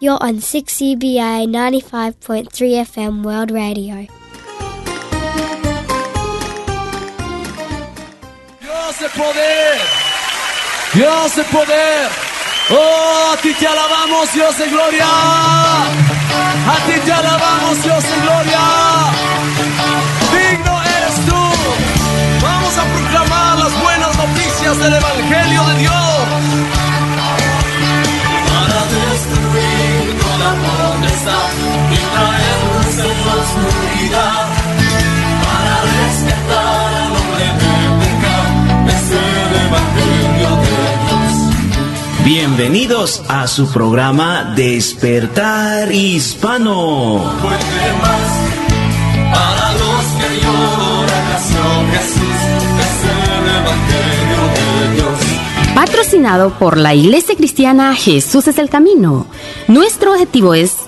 You're on 6CBA 95.3 FM World Radio. Dios de poder. Dios de poder. Oh, a ti te alabamos, Dios de gloria. A ti te alabamos, Dios de gloria. Digno eres tú. Vamos a proclamar las buenas noticias del Evangelio de Dios. Bienvenidos a su programa Despertar Hispano. Para los que lloran Jesús es el Evangelio de Dios. Patrocinado por la Iglesia Cristiana Jesús es el Camino. Nuestro objetivo es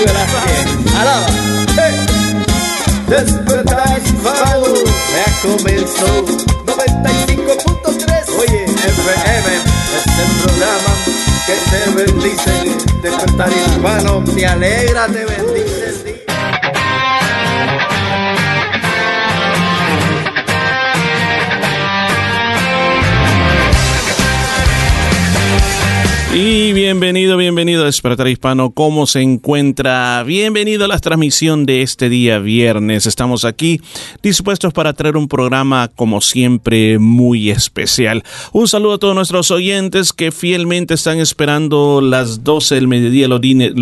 Si verás que alaba. Hey. Ya comenzó 95.3 Oye, FM es el programa que te bendice Despertar hispano me alegra, te bendice Y bienvenido, bienvenido a Despertar Hispano. ¿Cómo se encuentra? Bienvenido a la transmisión de este día viernes. Estamos aquí dispuestos para traer un programa como siempre muy especial. Un saludo a todos nuestros oyentes que fielmente están esperando las 12 del mediodía los,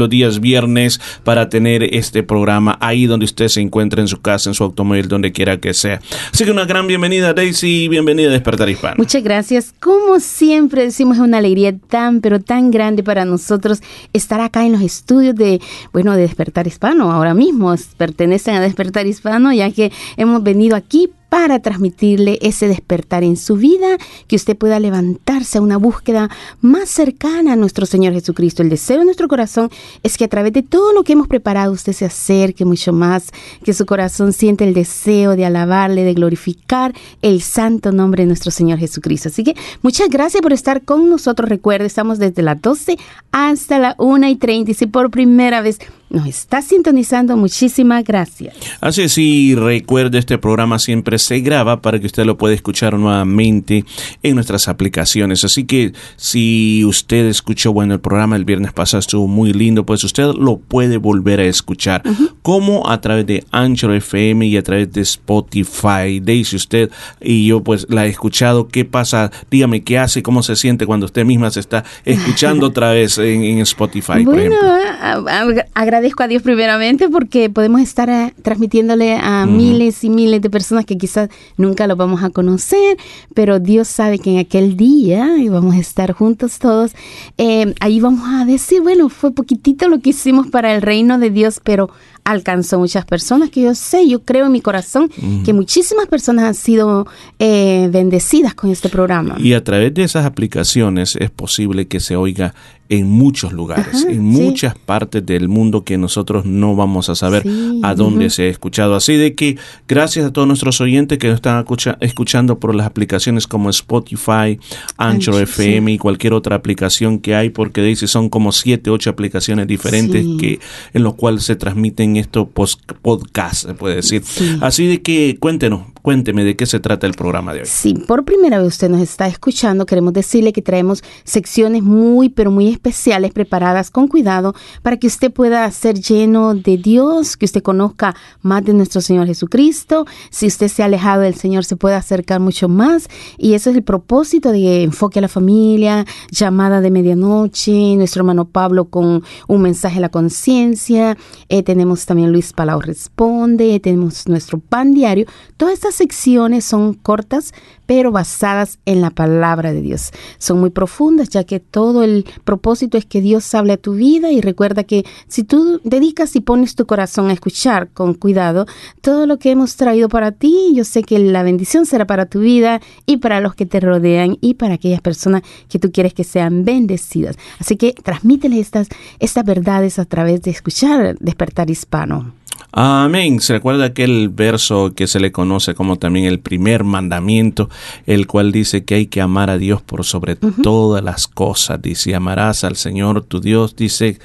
días viernes para tener este programa ahí donde usted se encuentra en su casa, en su automóvil, donde quiera que sea. Así que una gran bienvenida Daisy, bienvenida a Despertar Hispano. Muchas gracias. Como siempre decimos, es una alegría tan, pero tan grande para nosotros estar acá en los estudios de, bueno, de Despertar Hispano. Ahora mismo pertenecen a Despertar Hispano, ya que hemos venido aquí para transmitirle ese despertar en su vida, que usted pueda levantarse a una búsqueda más cercana a nuestro Señor Jesucristo. El deseo de nuestro corazón es que a través de todo lo que hemos preparado usted se acerque mucho más, que su corazón siente el deseo de alabarle, de glorificar el santo nombre de nuestro Señor Jesucristo. Así que muchas gracias por estar con nosotros. Recuerde, estamos desde las 12 hasta la 1 y 30. Y si por primera vez nos está sintonizando, muchísimas gracias. Así es, y recuerde, este programa siempre se graba para que usted lo pueda escuchar nuevamente en nuestras aplicaciones. Así que si usted escuchó, bueno, el programa el viernes pasado estuvo muy lindo, pues usted lo puede volver a escuchar. Como a través de Anchor FM y a través de Spotify. Dice usted y yo pues la he escuchado. ¿Qué pasa? Dígame qué hace, cómo se siente cuando usted misma se está escuchando otra vez en, en Spotify, por Bueno, ejemplo. a- a- agradezco a Dios primeramente porque podemos estar eh, transmitiéndole a miles y miles de personas que quizás nunca lo vamos a conocer, pero Dios sabe que en aquel día y vamos a estar juntos todos. eh, ahí vamos a decir, bueno, fue poquitito lo que hicimos para el reino de Dios, pero alcanzó muchas personas que yo sé, yo creo en mi corazón que muchísimas personas han sido eh, bendecidas con este programa. Y a través de esas aplicaciones es posible que se oiga en muchos lugares, Ajá, en sí. muchas partes del mundo que nosotros no vamos a saber Sí, a dónde se ha escuchado. Así de que gracias a todos nuestros oyentes que nos están escucha- escuchando por las aplicaciones como Spotify, Anchor Anchor, FM y cualquier otra aplicación que hay, porque dice son como siete, ocho aplicaciones diferentes que en los cuales se transmiten estos pos- podcasts, se puede decir. Sí. Así de que cuéntenos, cuénteme de qué se trata el programa de hoy. Si por primera vez usted nos está escuchando, queremos decirle que traemos secciones muy, pero muy especiales preparadas con cuidado para que usted pueda ser lleno de Dios, que usted conozca más de nuestro Señor Jesucristo. Si usted se ha alejado del Señor, se puede acercar mucho más. Y ese es el propósito de Enfoque a la Familia, llamada de medianoche, nuestro hermano Pablo con un mensaje a la conciencia. Eh, tenemos también Luis Palau Responde, tenemos nuestro pan diario. Todas estas estas secciones son cortas, pero basadas en la palabra de Dios. Son muy profundas, ya que todo el propósito es que Dios hable a tu vida y recuerda que si tú dedicas y pones tu corazón a escuchar con cuidado todo lo que hemos traído para ti, yo sé que la bendición será para tu vida y para los que te rodean y para aquellas personas que tú quieres que sean bendecidas. Así que transmítele estas, estas verdades a través de escuchar Despertar Hispano. Amén. Se recuerda aquel verso que se le conoce como también el primer mandamiento, el cual dice que hay que amar a Dios por sobre todas las cosas. Dice, amarás al Señor tu Dios, dice,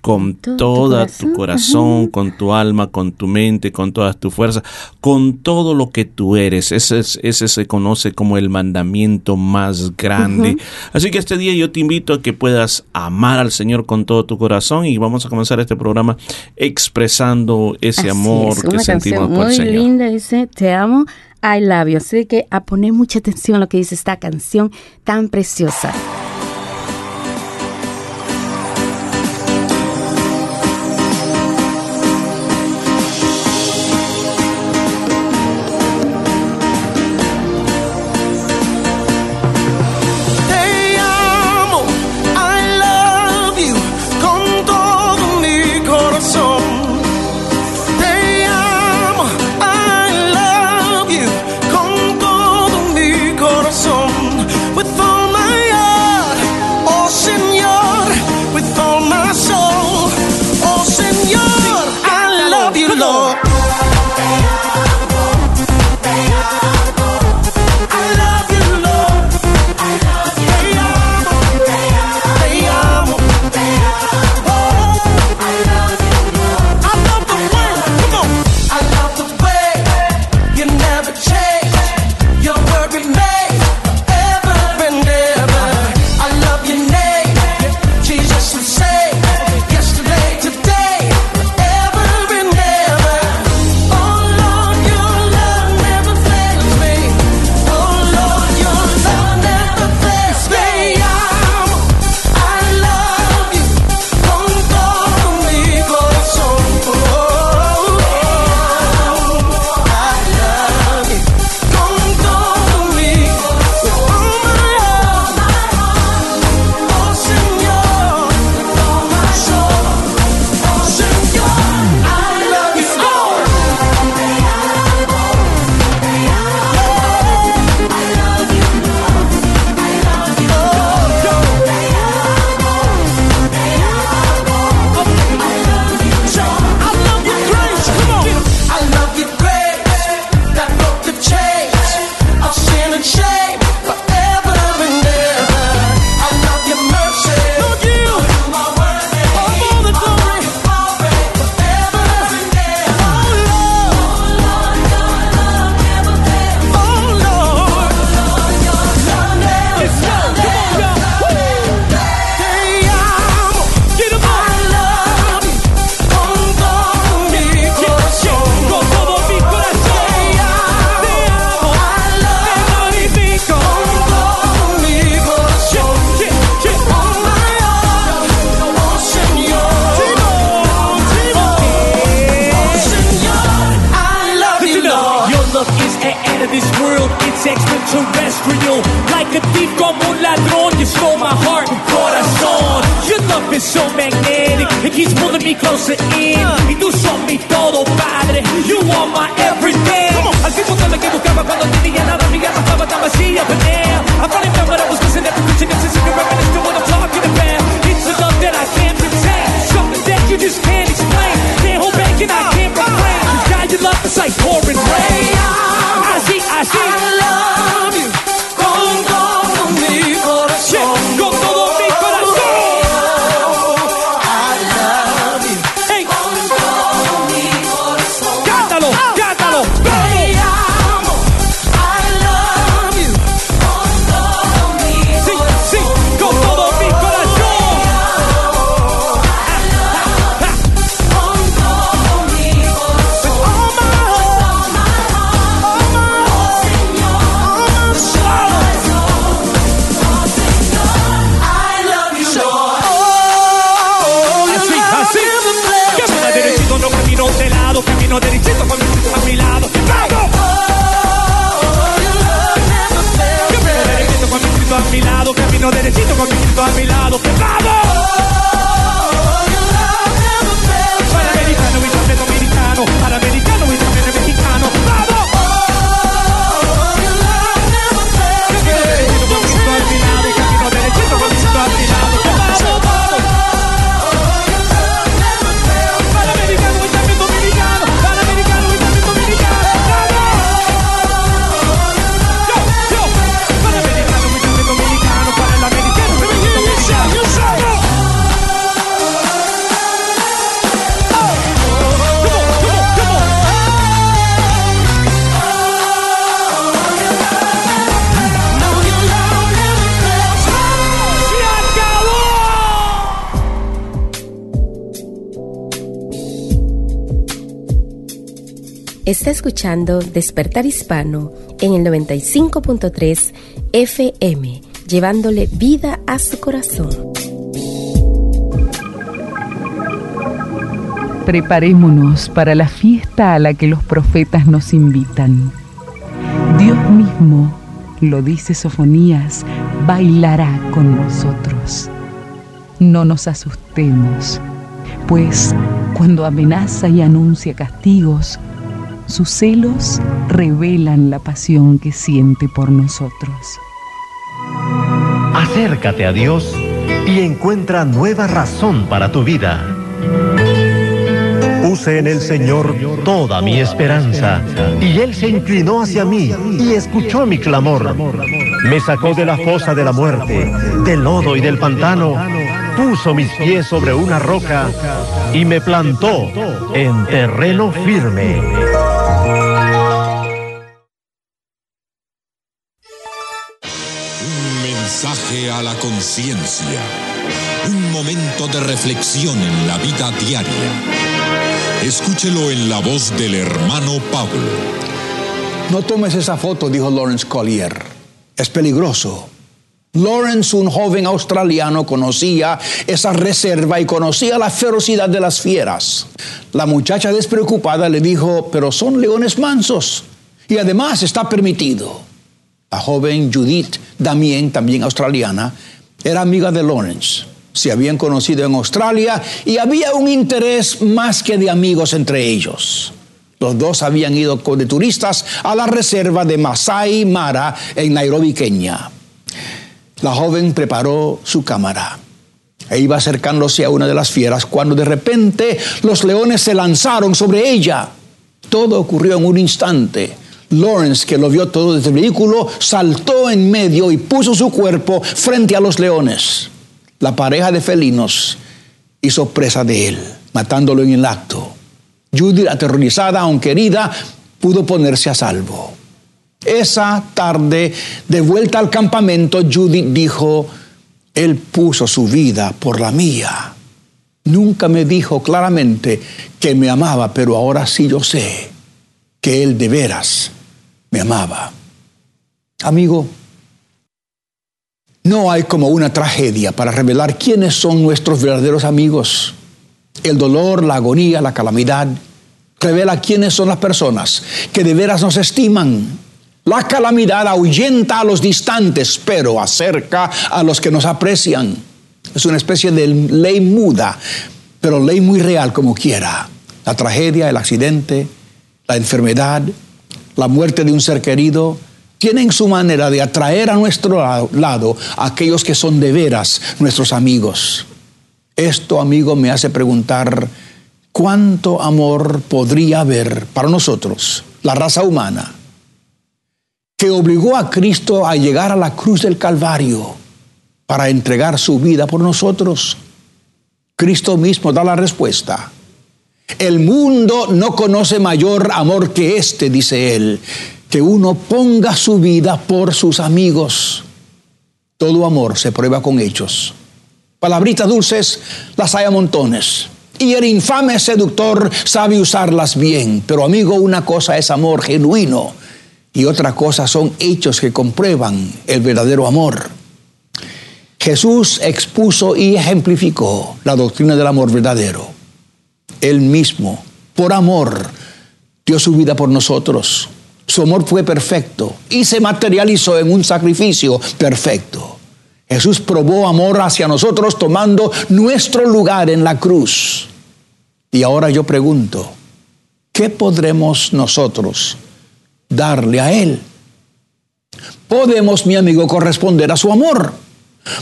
con todo tu corazón, con tu alma, con tu mente, con todas tus fuerzas, con todo lo que tú eres. Ese, ese se conoce como el mandamiento más grande. Así que este día yo te invito a que puedas amar al Señor con todo tu corazón y vamos a comenzar este programa expresando ese amor que sentimos por el Señor. Muy linda, dice, te amo. I love you. Así que a poner mucha atención a lo que dice esta canción tan preciosa. Despertar Hispano en el 95.3 FM, llevándole vida a su corazón. Preparémonos para la fiesta a la que los profetas nos invitan. Dios mismo, lo dice Sofonías, bailará con nosotros. No nos asustemos, pues cuando amenaza y anuncia castigos, sus celos revelan la pasión que siente por nosotros. Acércate a Dios y encuentra nueva razón para tu vida. Puse en el Señor toda mi esperanza y Él se inclinó hacia mí y escuchó mi clamor. Me sacó de la fosa de la muerte, del lodo y del pantano, puso mis pies sobre una roca y me plantó en terreno firme. A la conciencia. Un momento de reflexión en la vida diaria. Escúchelo en la voz del hermano Pablo. No tomes esa foto, dijo Lawrence Collier. Es peligroso. Lawrence, un joven australiano, conocía esa reserva y conocía la ferocidad de las fieras. La muchacha despreocupada le dijo, pero son leones mansos y además está permitido. La joven Judith Damien, también australiana, era amiga de Lawrence. Se habían conocido en Australia y había un interés más que de amigos entre ellos. Los dos habían ido de turistas a la reserva de Masai Mara en Nairobi, Kenia. La joven preparó su cámara e iba acercándose a una de las fieras cuando de repente los leones se lanzaron sobre ella. Todo ocurrió en un instante. Lawrence, que lo vio todo desde el vehículo, saltó en medio y puso su cuerpo frente a los leones. La pareja de felinos hizo presa de él, matándolo en el acto. Judy, aterrorizada, aunque herida, pudo ponerse a salvo. Esa tarde, de vuelta al campamento, Judy dijo, Él puso su vida por la mía. Nunca me dijo claramente que me amaba, pero ahora sí yo sé que Él de veras me amaba. Amigo, no hay como una tragedia para revelar quiénes son nuestros verdaderos amigos. El dolor, la agonía, la calamidad revela quiénes son las personas que de veras nos estiman. La calamidad ahuyenta a los distantes, pero acerca a los que nos aprecian. Es una especie de ley muda, pero ley muy real como quiera. La tragedia, el accidente, la enfermedad, la muerte de un ser querido, tienen su manera de atraer a nuestro lado a aquellos que son de veras nuestros amigos. Esto, amigo, me hace preguntar cuánto amor podría haber para nosotros, la raza humana, que obligó a Cristo a llegar a la cruz del Calvario para entregar su vida por nosotros. Cristo mismo da la respuesta. El mundo no conoce mayor amor que este, dice él, que uno ponga su vida por sus amigos. Todo amor se prueba con hechos. Palabritas dulces las hay a montones. Y el infame seductor sabe usarlas bien. Pero amigo, una cosa es amor genuino y otra cosa son hechos que comprueban el verdadero amor. Jesús expuso y ejemplificó la doctrina del amor verdadero. Él mismo, por amor, dio su vida por nosotros. Su amor fue perfecto y se materializó en un sacrificio perfecto. Jesús probó amor hacia nosotros tomando nuestro lugar en la cruz. Y ahora yo pregunto, ¿qué podremos nosotros darle a Él? Podemos, mi amigo, corresponder a su amor.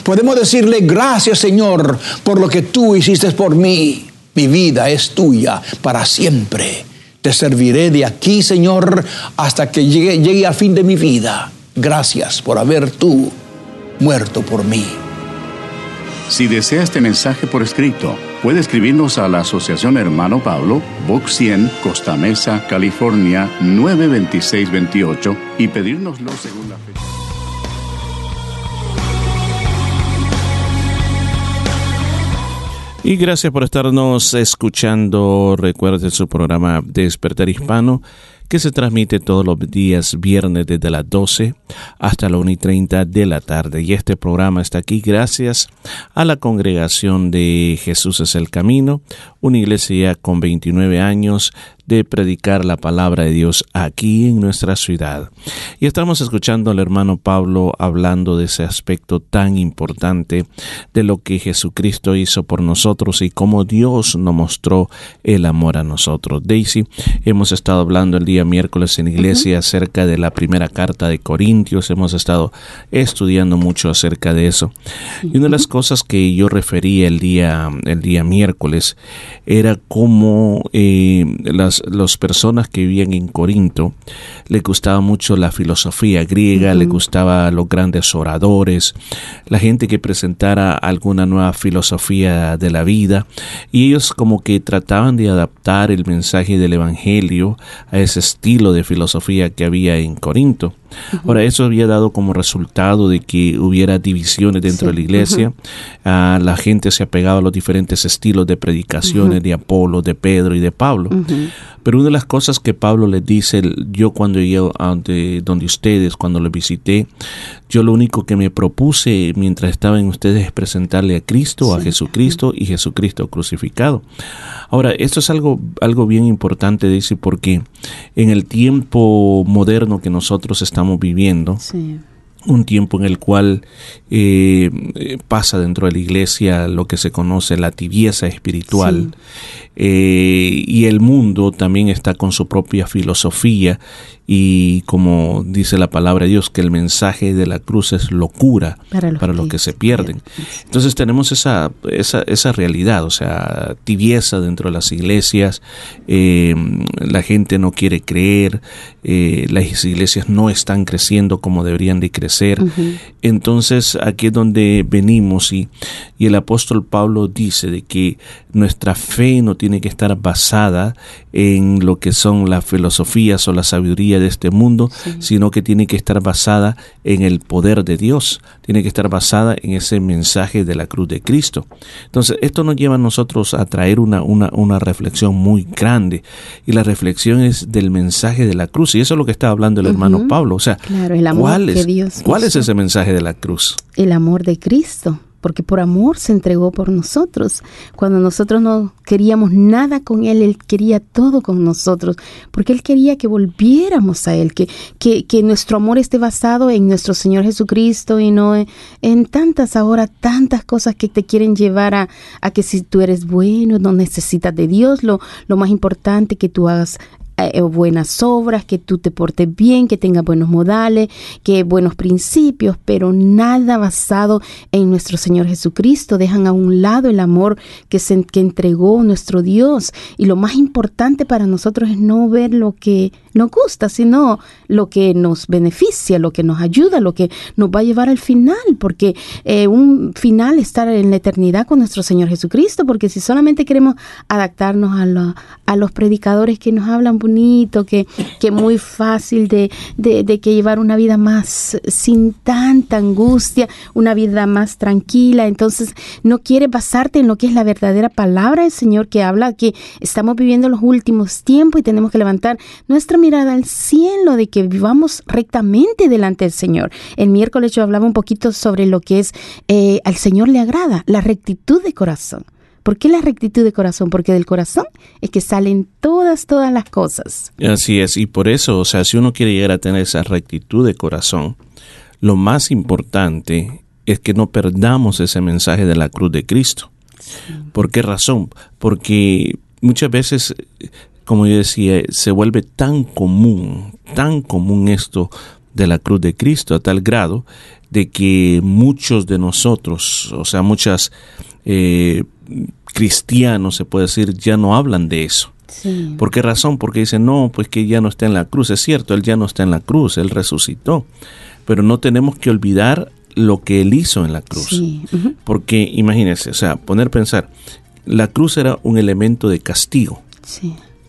Podemos decirle, gracias Señor por lo que tú hiciste por mí. Mi vida es tuya para siempre. Te serviré de aquí, Señor, hasta que llegue, llegue al fin de mi vida. Gracias por haber tú muerto por mí. Si desea este mensaje por escrito, puede escribirnos a la Asociación Hermano Pablo, Box 100, Costa Mesa, California 92628 y pedírnoslo según la fecha. Y gracias por estarnos escuchando. Recuerde su programa Despertar Hispano que se transmite todos los días viernes desde las 12 hasta la 1 y 30 de la tarde. Y este programa está aquí gracias a la congregación de Jesús es el Camino, una iglesia con 29 años de predicar la palabra de Dios aquí en nuestra ciudad. Y estamos escuchando al hermano Pablo hablando de ese aspecto tan importante de lo que Jesucristo hizo por nosotros y cómo Dios nos mostró el amor a nosotros. Daisy, hemos estado hablando el día miércoles en iglesia acerca de la primera carta de Corintios, hemos estado estudiando mucho acerca de eso. Y una de las cosas que yo refería el día, el día miércoles era cómo eh, las las personas que vivían en Corinto le gustaba mucho la filosofía griega, le gustaba los grandes oradores, la gente que presentara alguna nueva filosofía de la vida y ellos como que trataban de adaptar el mensaje del evangelio a ese estilo de filosofía que había en Corinto. Ahora, eso había dado como resultado de que hubiera divisiones dentro de la iglesia. Ah, la gente se apegaba a los diferentes estilos de predicaciones de Apolo, de Pedro y de Pablo. Pero una de las cosas que Pablo les dice, yo cuando llegué a donde, donde ustedes, cuando les visité, yo lo único que me propuse mientras estaba en ustedes es presentarle a Cristo, a Jesucristo y Jesucristo crucificado. Ahora, esto es algo, algo bien importante, dice, porque en el tiempo moderno que nosotros estamos viviendo, un tiempo en el cual eh, pasa dentro de la iglesia lo que se conoce la tibieza espiritual eh, y el mundo también está con su propia filosofía y como dice la palabra de Dios que el mensaje de la cruz es locura para los, que, se pierden. Entonces tenemos esa, esa, esa, realidad, o sea, tibieza dentro de las iglesias, eh, la gente no quiere creer, las iglesias no están creciendo como deberían de crecer. Entonces aquí es donde venimos y, y el apóstol Pablo dice de que nuestra fe no tiene que estar basada en lo que son las filosofías o la sabiduría de este mundo, sino que tiene que estar basada en el poder de Dios, tiene que estar basada en ese mensaje de la cruz de Cristo. Entonces, esto nos lleva a nosotros a traer una, una, una reflexión muy grande, y la reflexión es del mensaje de la cruz, y eso es lo que está hablando el hermano Pablo, o sea, ¿cuál, es, ¿cuál es ese mensaje de la cruz? El amor de Cristo porque por amor se entregó por nosotros. Cuando nosotros no queríamos nada con Él, Él quería todo con nosotros, porque Él quería que volviéramos a Él, que, que, nuestro amor esté basado en nuestro Señor Jesucristo y no en, tantas ahora, tantas cosas que te quieren llevar a, a, que si tú eres bueno, no necesitas de Dios, lo, lo más importante que tú hagas eh, buenas obras, que tú te portes bien, que tengas buenos modales, que buenos principios, pero nada basado en nuestro Señor Jesucristo. Dejan a un lado el amor que, se, que entregó nuestro Dios. Y lo más importante para nosotros es no ver lo que nos gusta, sino lo que nos beneficia, lo que nos ayuda, lo que nos va a llevar al final, porque eh, un final estar en la eternidad con nuestro Señor Jesucristo, porque si solamente queremos adaptarnos a, a los predicadores que nos hablan bonito, que, que muy fácil de, de, que llevar una vida más sin tanta angustia, una vida más tranquila. Entonces, no quiere basarte en lo que es la verdadera palabra del Señor que habla que estamos viviendo los últimos tiempos y tenemos que levantar nuestra mirada al cielo de que vivamos rectamente delante del Señor. El miércoles yo hablaba un poquito sobre lo que es eh, al Señor le agrada, la rectitud de corazón. ¿Por qué la rectitud de corazón? Porque del corazón es que salen todas, todas las cosas. Así es, y por eso, o sea, si uno quiere llegar a tener esa rectitud de corazón, lo más importante es que no perdamos ese mensaje de la cruz de Cristo. ¿Por qué razón? Porque muchas veces, como yo decía, se vuelve tan común, tan común esto de la cruz de Cristo a tal grado de que muchos de nosotros, o sea, muchas eh, cristianos, se puede decir, ya no hablan de eso. ¿Por qué razón? Porque dicen, no, pues que ya no está en la cruz. Es cierto, Él ya no está en la cruz, Él resucitó. Pero no tenemos que olvidar lo que Él hizo en la cruz. Porque imagínense, o sea, poner a pensar, la cruz era un elemento de castigo,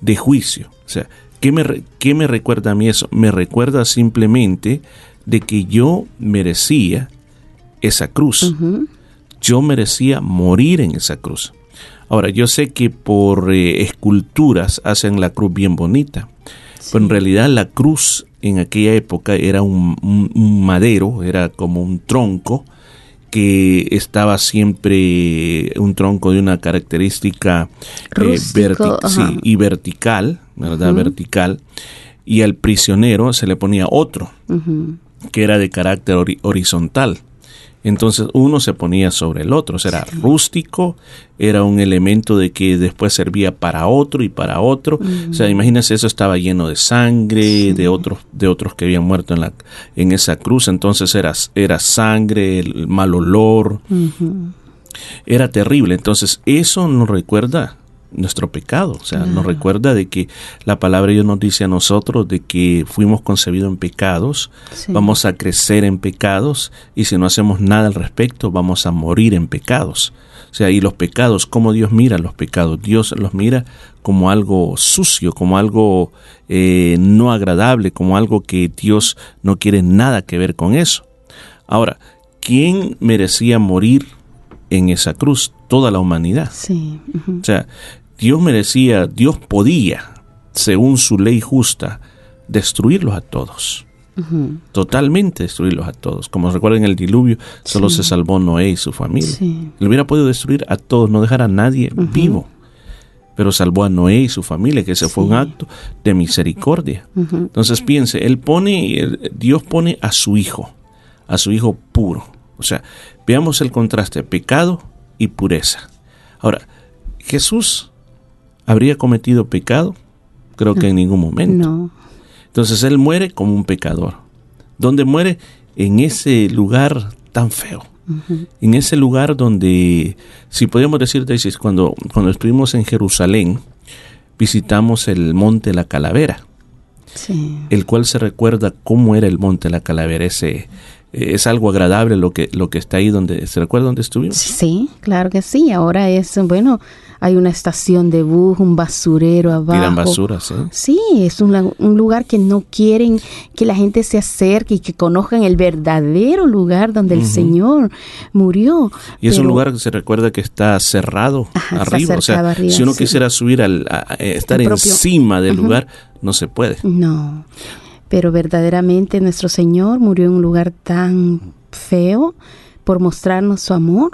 de juicio. O sea, ¿qué me, ¿qué me recuerda a mí eso? Me recuerda simplemente de que yo merecía esa cruz. Yo merecía morir en esa cruz. Ahora, yo sé que por eh, esculturas hacen la cruz bien bonita, pero en realidad la cruz en aquella época era un, madero, era como un tronco que estaba siempre un tronco de una característica eh, y vertical, ¿verdad? Vertical. Y al prisionero se le ponía otro, que era de carácter horizontal. Entonces uno se ponía sobre el otro, o sea, era rústico, era un elemento de que después servía para otro y para otro. O sea, imagínense, eso estaba lleno de sangre de otros de otros que habían muerto en la en esa cruz, entonces era era sangre, el mal olor. Era terrible, entonces eso nos recuerda nuestro pecado. O sea, nos recuerda de que la palabra de Dios nos dice a nosotros de que fuimos concebidos en pecados, vamos a crecer en pecados y si no hacemos nada al respecto vamos a morir en pecados. O sea, y los pecados, ¿cómo Dios mira los pecados? Dios los mira como algo sucio, como algo eh, no agradable, como algo que Dios no quiere nada que ver con eso. Ahora, ¿quién merecía morir en esa cruz? Toda la humanidad. Sí. O sea, Dios merecía, Dios podía, según su ley justa, destruirlos a todos. Totalmente destruirlos a todos. Como recuerden el diluvio, solo se salvó Noé y su familia. Sí. Él hubiera podido destruir a todos, no dejar a nadie vivo. Pero salvó a Noé y su familia, que ese fue un acto de misericordia. Entonces piense, él pone, Dios pone a su hijo, a su hijo puro. O sea, veamos el contraste, pecado y pureza. Ahora, Jesús habría cometido pecado? Creo que en ningún momento. No. Entonces él muere como un pecador. ¿Dónde muere? En ese lugar tan feo. En ese lugar donde, si podemos decir, cuando, cuando estuvimos en Jerusalén, visitamos el monte La Calavera, sí. el cual se recuerda cómo era el monte La Calavera, ese, es algo agradable lo que lo que está ahí donde se recuerda donde estuvimos. Sí, claro que sí. Ahora es bueno, hay una estación de bus, un basurero abajo. Tiran basura, sí. Sí, es un, un, lugar que no quieren que la gente se acerque y que conozcan el verdadero lugar donde el Señor murió. Y es un lugar que se recuerda que está cerrado arriba. O sea, si uno quisiera subir al estar encima del lugar, no se puede. No pero verdaderamente nuestro Señor murió en un lugar tan feo por mostrarnos su amor,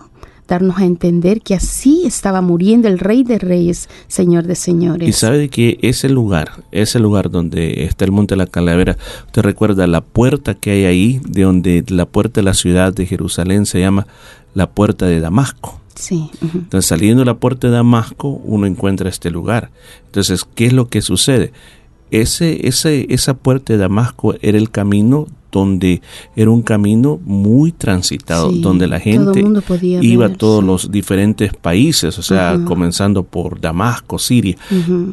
darnos a entender que así estaba muriendo el Rey de Reyes, Señor de Señores. Y sabe que ese lugar, ese lugar donde está el Monte de la Calavera, usted recuerda la puerta que hay ahí, de donde la puerta de la ciudad de Jerusalén se llama la puerta de Damasco. Sí. Entonces, saliendo de la puerta de Damasco, uno encuentra este lugar. Entonces, ¿qué es lo que sucede? Ese, ese, esa puerta de Damasco era el camino donde era un camino muy transitado, donde la gente iba a todos los diferentes países, o sea, comenzando por Damasco, Siria.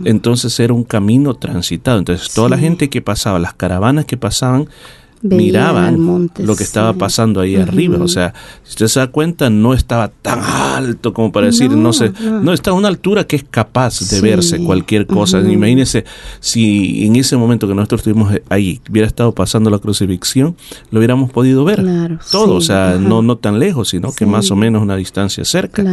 Entonces era un camino transitado. Entonces toda la gente que pasaba, las caravanas que pasaban, miraban lo que estaba pasando ahí arriba. O sea, si usted se da cuenta, no estaba tan alto como para decir, no, sé, no. está a una altura que es capaz de verse cualquier cosa. Imagínese si en ese momento que nosotros estuvimos ahí hubiera estado pasando la crucifixión, lo hubiéramos podido ver. Todo, o sea, no, no tan lejos, sino que más o menos una distancia cerca.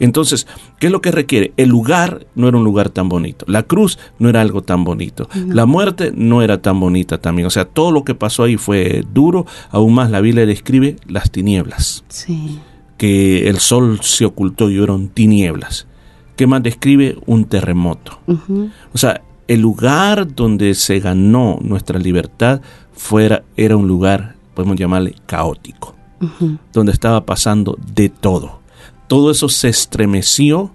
Entonces, ¿qué es lo que requiere? El lugar no era un lugar tan bonito, la cruz no era algo tan bonito, la muerte no era tan bonita también, o sea, todo lo que pasó ahí fue duro, aún más la Biblia describe las tinieblas. Que el sol se ocultó y fueron tinieblas. ¿Qué más describe? Un terremoto. O sea, el lugar donde se ganó nuestra libertad fuera, era un lugar, podemos llamarle caótico. donde estaba pasando de todo. Todo eso se estremeció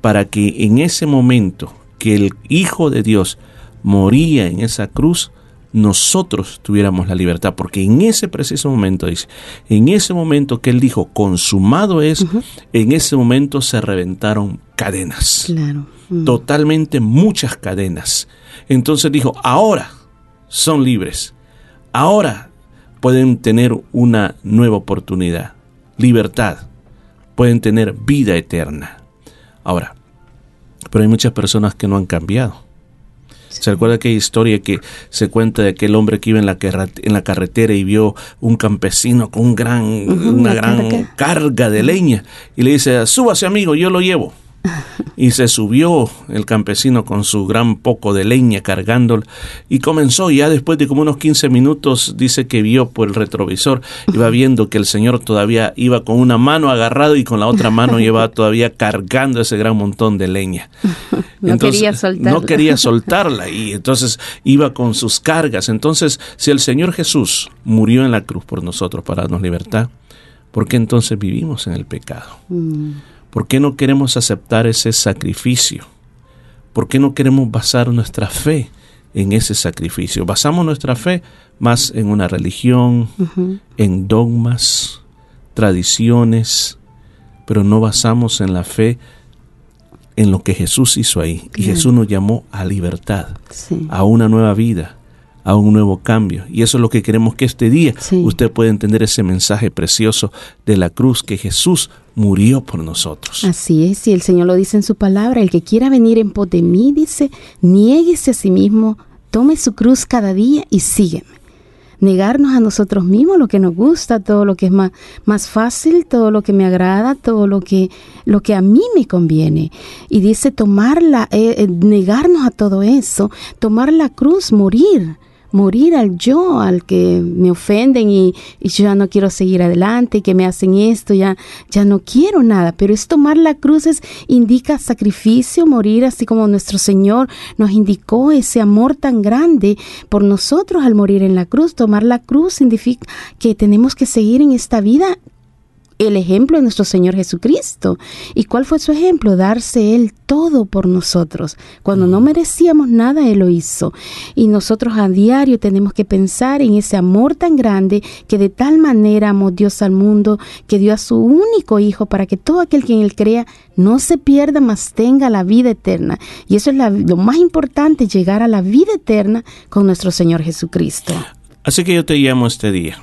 para que en ese momento que el Hijo de Dios moría en esa cruz, nosotros tuviéramos la libertad, porque en ese preciso momento, dice, en ese momento que él dijo, consumado es, en ese momento se reventaron cadenas. Claro. Mm. Totalmente muchas cadenas. Entonces dijo, ahora son libres, ahora pueden tener una nueva oportunidad, libertad, pueden tener vida eterna. Ahora, pero hay muchas personas que no han cambiado. ¿Se recuerda aquella historia que se cuenta de aquel hombre que iba en la, en la carretera y vio un campesino con un gran, una gran carga de leña y le dice, súbase amigo, yo lo llevo. Y se subió el campesino con su gran poco de leña cargándolo y comenzó ya después de como unos 15 minutos dice que vio por el retrovisor, iba viendo que el señor todavía iba con una mano agarrado y con la otra mano iba todavía cargando ese gran montón de leña. No quería soltarla. No quería soltarla y entonces iba con sus cargas. Entonces, si el Señor Jesús murió en la cruz por nosotros para darnos libertad, ¿por qué entonces vivimos en el pecado? Mm. ¿Por qué no queremos aceptar ese sacrificio? ¿Por qué no queremos basar nuestra fe en ese sacrificio? Basamos nuestra fe más en una religión, en dogmas, tradiciones, pero no basamos en la fe en lo que Jesús hizo ahí. Y Jesús nos llamó a libertad, a una nueva vida, a un nuevo cambio. Y eso es lo que queremos que este día usted pueda entender ese mensaje precioso de la cruz, que Jesús murió por nosotros. Así es, y el Señor lo dice en su palabra, el que quiera venir en pos de mí, dice, niéguese a sí mismo, tome su cruz cada día y sígueme. Negarnos a nosotros mismos lo que nos gusta, todo lo que es más, más fácil, todo lo que me agrada, todo lo que, lo que a mí me conviene. Y dice tomarla, eh, eh, negarnos a todo eso, tomar la cruz, morir morir al yo, al que me ofenden y, yo ya no quiero seguir adelante, que me hacen esto, ya, ya no quiero nada. Pero es tomar la cruz, es, indica sacrificio, morir, así como nuestro Señor nos indicó ese amor tan grande por nosotros al morir en la cruz. Tomar la cruz significa que tenemos que seguir en esta vida el ejemplo de nuestro Señor Jesucristo. ¿Y cuál fue su ejemplo? Darse Él todo por nosotros. Cuando no merecíamos nada, Él lo hizo. Y nosotros a diario tenemos que pensar en ese amor tan grande que de tal manera amó Dios al mundo, que dio a su único Hijo para que todo aquel que en Él crea no se pierda, mas tenga la vida eterna. Y eso es lo más importante, llegar a la vida eterna con nuestro Señor Jesucristo. Así que yo te llamo este día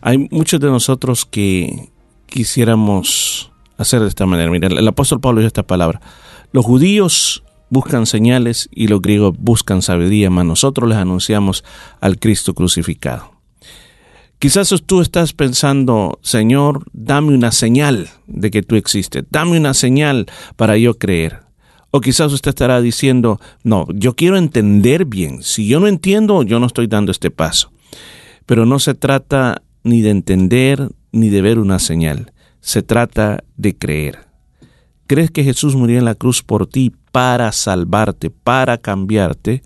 hay muchos de nosotros que quisiéramos hacer de esta manera. Mira, el apóstol Pablo dice esta palabra. Los judíos buscan señales y los griegos buscan sabiduría, mas nosotros les anunciamos al Cristo crucificado. Quizás tú estás pensando, Señor, dame una señal de que tú existes, dame una señal para yo creer. O quizás usted estará diciendo, no, yo quiero entender bien. Si yo no entiendo, yo no estoy dando este paso. Pero no se trata ni de entender ni de ver una señal. Se trata de creer. ¿Crees que Jesús murió en la cruz por ti para salvarte, para cambiarte?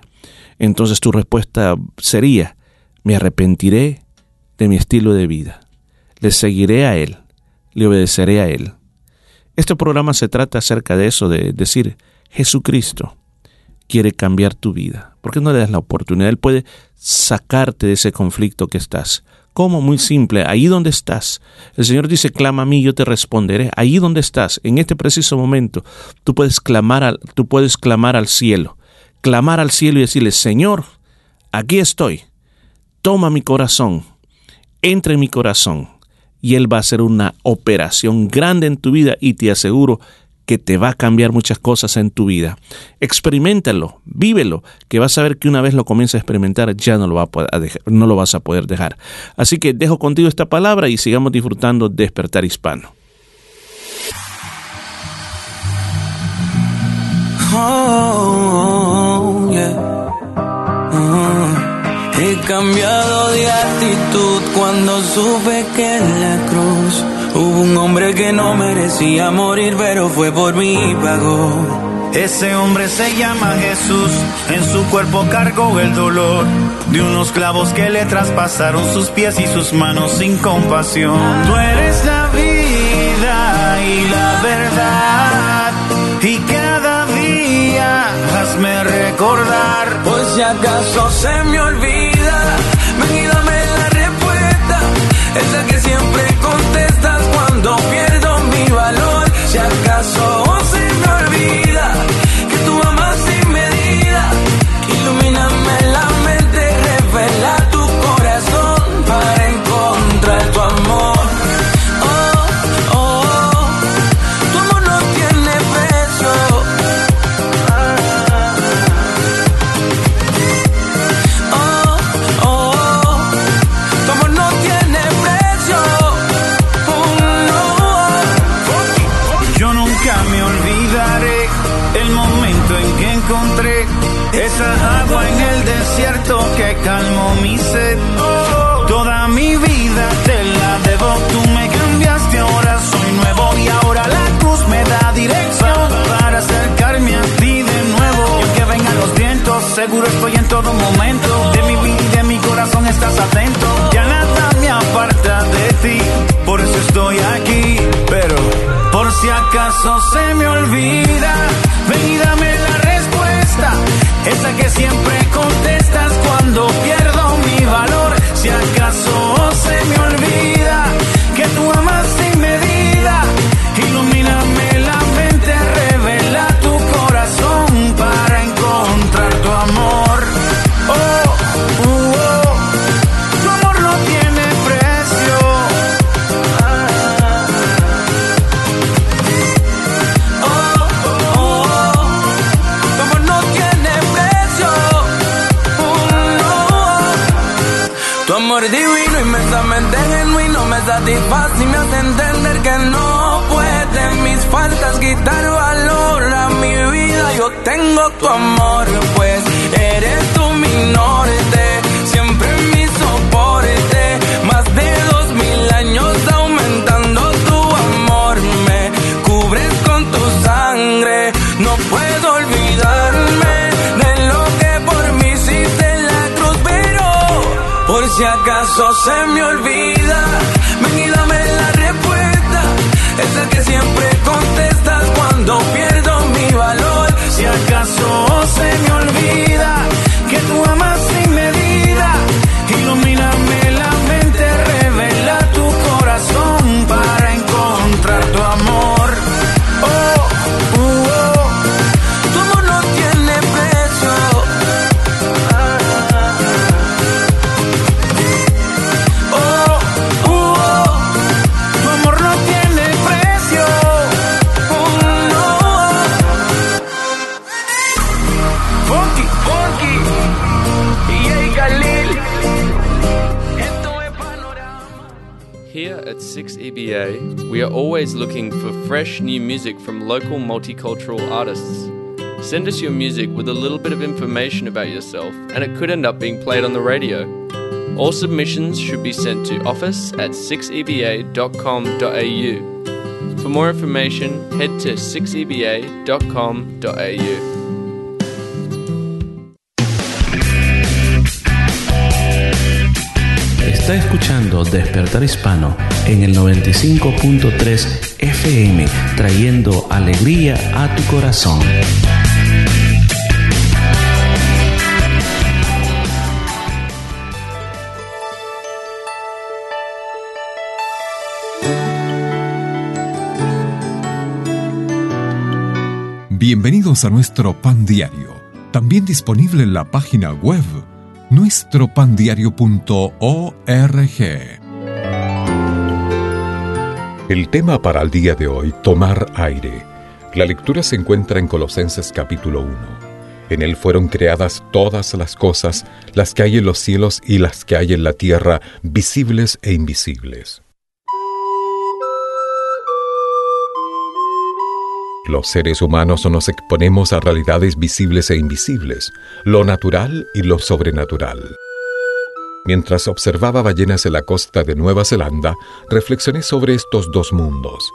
Entonces tu respuesta sería, me arrepentiré de mi estilo de vida. Le seguiré a Él, le obedeceré a Él. Este programa se trata acerca de eso, de decir, Jesucristo quiere cambiar tu vida. ¿Por qué no le das la oportunidad? Él puede sacarte de ese conflicto que estás. ¿Cómo? Muy simple, ahí donde estás. El Señor dice, clama a mí, yo te responderé. Ahí donde estás, en este preciso momento, tú puedes clamar al, tú puedes clamar al cielo. Clamar al cielo y decirle, Señor, aquí estoy. Toma mi corazón. Entra en mi corazón. Y Él va a hacer una operación grande en tu vida y te aseguro que te va a cambiar muchas cosas en tu vida. Experimentalo, vívelo, que vas a ver que una vez lo comiences a experimentar ya no lo vas a poder dejar. Así que dejo contigo esta palabra y sigamos disfrutando Despertar Hispano. Oh, he cambiado de actitud cuando supe que la cruz Hubo un hombre que no merecía morir, pero fue por mí y pagó. Ese hombre se llama Jesús, en su cuerpo cargó el dolor de unos clavos que le traspasaron sus pies y sus manos sin compasión. Tú eres la vida y la verdad, y cada día hazme recordar, Por si acaso se me olvida, encontré esa agua en el desierto que calmó mi sed. Toda mi vida te la debo, tú me cambiaste, ahora soy nuevo y ahora la cruz me da dirección para acercarme a ti de nuevo. Y aunque vengan los vientos, seguro estoy en todo momento. De mi vida y de mi corazón estás atento. Ya nada me aparta de ti, por eso estoy aquí. Pero por si acaso se me olvida, ven y dame Esa que siempre contestas cuando pierdo mi valor. Si acaso se me olvida que tú amas sin medida, quitar valor a mi vida. Yo tengo tu amor, pues eres tu mi norte, siempre mi soporte. Más de dos mil años aumentando tu amor, me cubres con tu sangre. No puedo olvidarme de lo que por mí hiciste en la cruz, pero por si acaso are always looking for fresh new music from local multicultural artists. Send us your music with a little bit of information about yourself, and it could end up being played on the radio. All submissions should be sent to office at 6eba.com.au. For more information, head to 6eba.com.au. Escuchando Despertar Hispano en el 95.3 FM, trayendo alegría a tu corazón. Bienvenidos a nuestro pan diario, también disponible en la página web nuestropandiario.org. El tema para el día de hoy, tomar aire. La lectura se encuentra en Colosenses capítulo 1. En él fueron creadas todas las cosas, las que hay en los cielos y las que hay en la tierra, visibles e invisibles. Los seres humanos nos exponemos a realidades visibles e invisibles, lo natural y lo sobrenatural. Mientras observaba ballenas en la costa de Nueva Zelanda, reflexioné sobre estos dos mundos.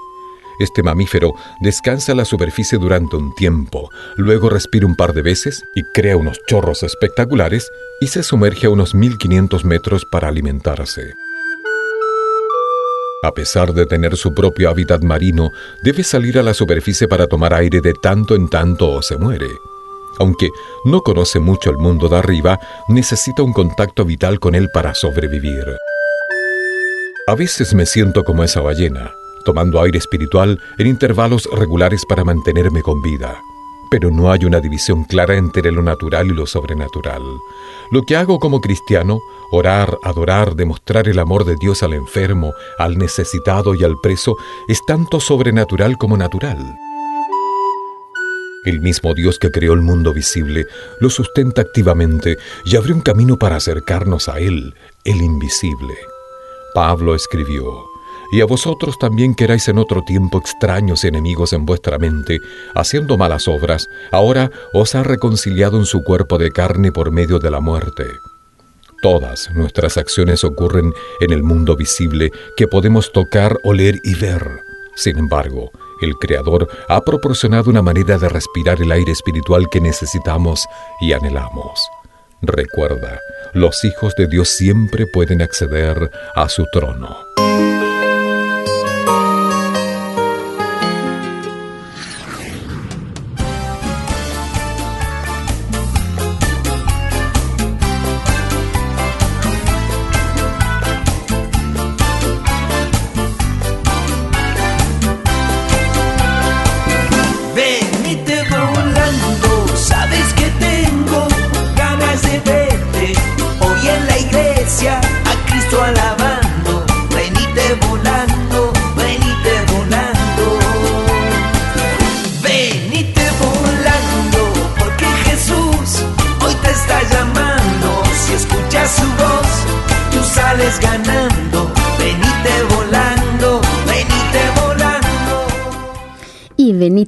Este mamífero descansa en la superficie durante un tiempo, luego respira un par de veces y crea unos chorros espectaculares y se sumerge a unos 1500 metros para alimentarse. A pesar de tener su propio hábitat marino, debe salir a la superficie para tomar aire de tanto en tanto o se muere. Aunque no conoce mucho el mundo de arriba, necesita un contacto vital con él para sobrevivir. A veces me siento como esa ballena, tomando aire espiritual en intervalos regulares para mantenerme con vida. Pero no hay una división clara entre lo natural y lo sobrenatural. Lo que hago como cristiano, orar, adorar, demostrar el amor de Dios al enfermo, al necesitado y al preso, es tanto sobrenatural como natural. El mismo Dios que creó el mundo visible lo sustenta activamente y abre un camino para acercarnos a Él, el invisible. Pablo escribió, y a vosotros también queráis en otro tiempo extraños enemigos en vuestra mente, haciendo malas obras, ahora os ha reconciliado en su cuerpo de carne por medio de la muerte. Todas nuestras acciones ocurren en el mundo visible que podemos tocar, oler y ver. Sin embargo, el Creador ha proporcionado una manera de respirar el aire espiritual que necesitamos y anhelamos. Recuerda, los hijos de Dios siempre pueden acceder a su trono.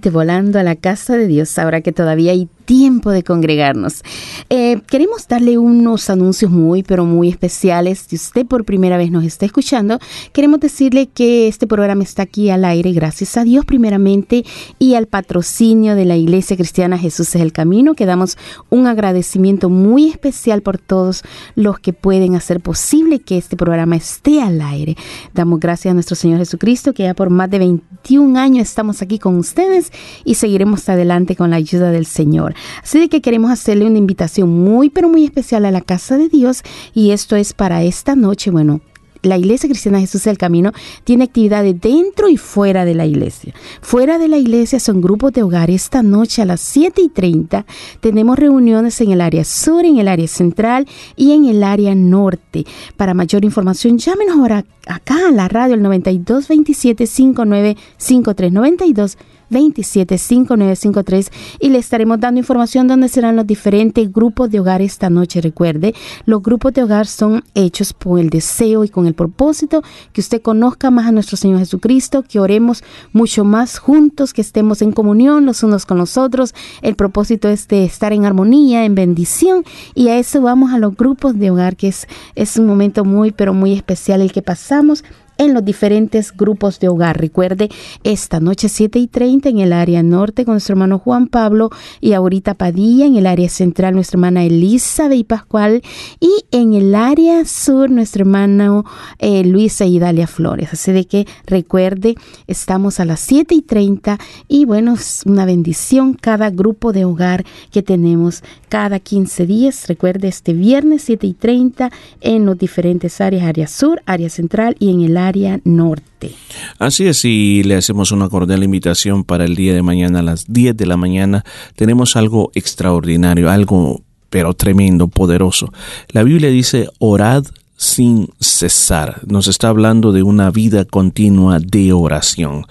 Volando a la casa de Dios ahora que todavía hay tiempo de congregarnos. Eh, queremos darle unos anuncios muy, pero muy especiales. Si usted por primera vez nos está escuchando, queremos decirle que este programa está aquí al aire gracias a Dios primeramente y al patrocinio de la Iglesia Cristiana Jesús es el Camino, que damos un agradecimiento muy especial por todos los que pueden hacer posible que este programa esté al aire. Damos gracias a nuestro Señor Jesucristo, que ya por más de 21 años estamos aquí con ustedes y seguiremos adelante con la ayuda del Señor. Así que queremos hacerle una invitación muy, pero muy especial a la casa de Dios y esto es para esta noche, bueno, la Iglesia Cristiana Jesús del Camino tiene actividades dentro y fuera de la iglesia. Fuera de la iglesia son grupos de hogar. Esta noche a las 7 y 30 tenemos reuniones en el área sur, en el área central y en el área norte. Para mayor información, llámenos ahora acá a la radio el 92 27 59 53 92 275953 y le estaremos dando información donde serán los diferentes grupos de hogar esta noche. Recuerde, los grupos de hogar son hechos por el deseo y con el propósito que usted conozca más a nuestro Señor Jesucristo, que oremos mucho más juntos, que estemos en comunión los unos con los otros. El propósito es de estar en armonía, en bendición y a eso vamos a los grupos de hogar, que es, es un momento muy, pero muy especial el que pasamos en los diferentes grupos de hogar. Recuerde, esta noche 7 y 30 en el área norte con nuestro hermano Juan Pablo y ahorita Padilla, en el área central nuestra hermana Elizabeth y Pascual y en el área sur nuestro hermano eh, Luisa y Dalia Flores. Así de que recuerde, estamos a las 7 y 30 y bueno, es una bendición cada grupo de hogar que tenemos cada 15 días. Recuerde, este viernes 7 y 30 en los diferentes áreas, área sur, área central y en el área norte. Así es, y le hacemos una cordial invitación para el día de mañana a las 10 de la mañana. Tenemos algo extraordinario, algo pero tremendo, poderoso. La Biblia dice, orad sin cesar. Nos está hablando de una vida continua de oración.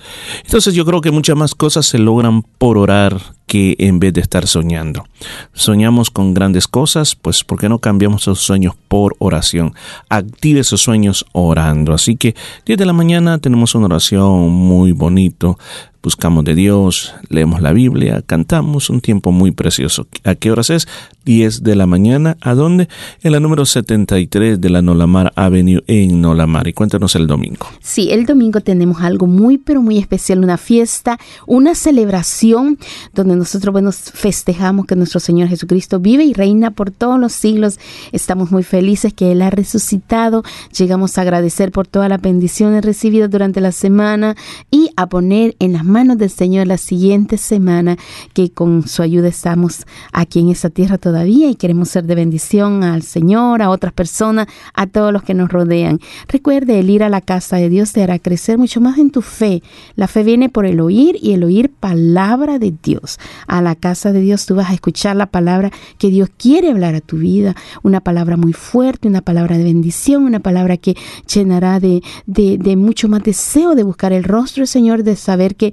Entonces yo creo que muchas más cosas se logran por orar que en vez de estar soñando. Soñamos con grandes cosas, pues ¿por qué no cambiamos esos sueños por oración? Active esos sueños orando. Así que 10 de la mañana tenemos una oración muy bonito buscamos de Dios, leemos la Biblia, cantamos, un tiempo muy precioso. ¿A qué horas es? 10 de la mañana. ¿A dónde? En la número 73 de la Nolamar Avenue en Nolamar. Y cuéntanos el domingo. Sí, el domingo tenemos algo muy, pero muy especial, una fiesta, una celebración donde nosotros, bueno, festejamos que nuestro Señor Jesucristo vive y reina por todos los siglos. Estamos muy felices que Él ha resucitado. Llegamos a agradecer por todas las bendiciones recibidas durante la semana y a poner en las manos del Señor la siguiente semana, que con su ayuda estamos aquí en esta tierra todavía y queremos ser de bendición al Señor, a otras personas, a todos los que nos rodean. Recuerde, el ir a la casa de Dios te hará crecer mucho más en tu fe. La fe viene por el oír y el oír palabra de Dios. A la casa de Dios tú vas a escuchar la palabra que Dios quiere hablar a tu vida, una palabra muy fuerte, una palabra de bendición, una palabra que llenará de, de, de mucho más deseo de buscar el rostro del Señor, de saber que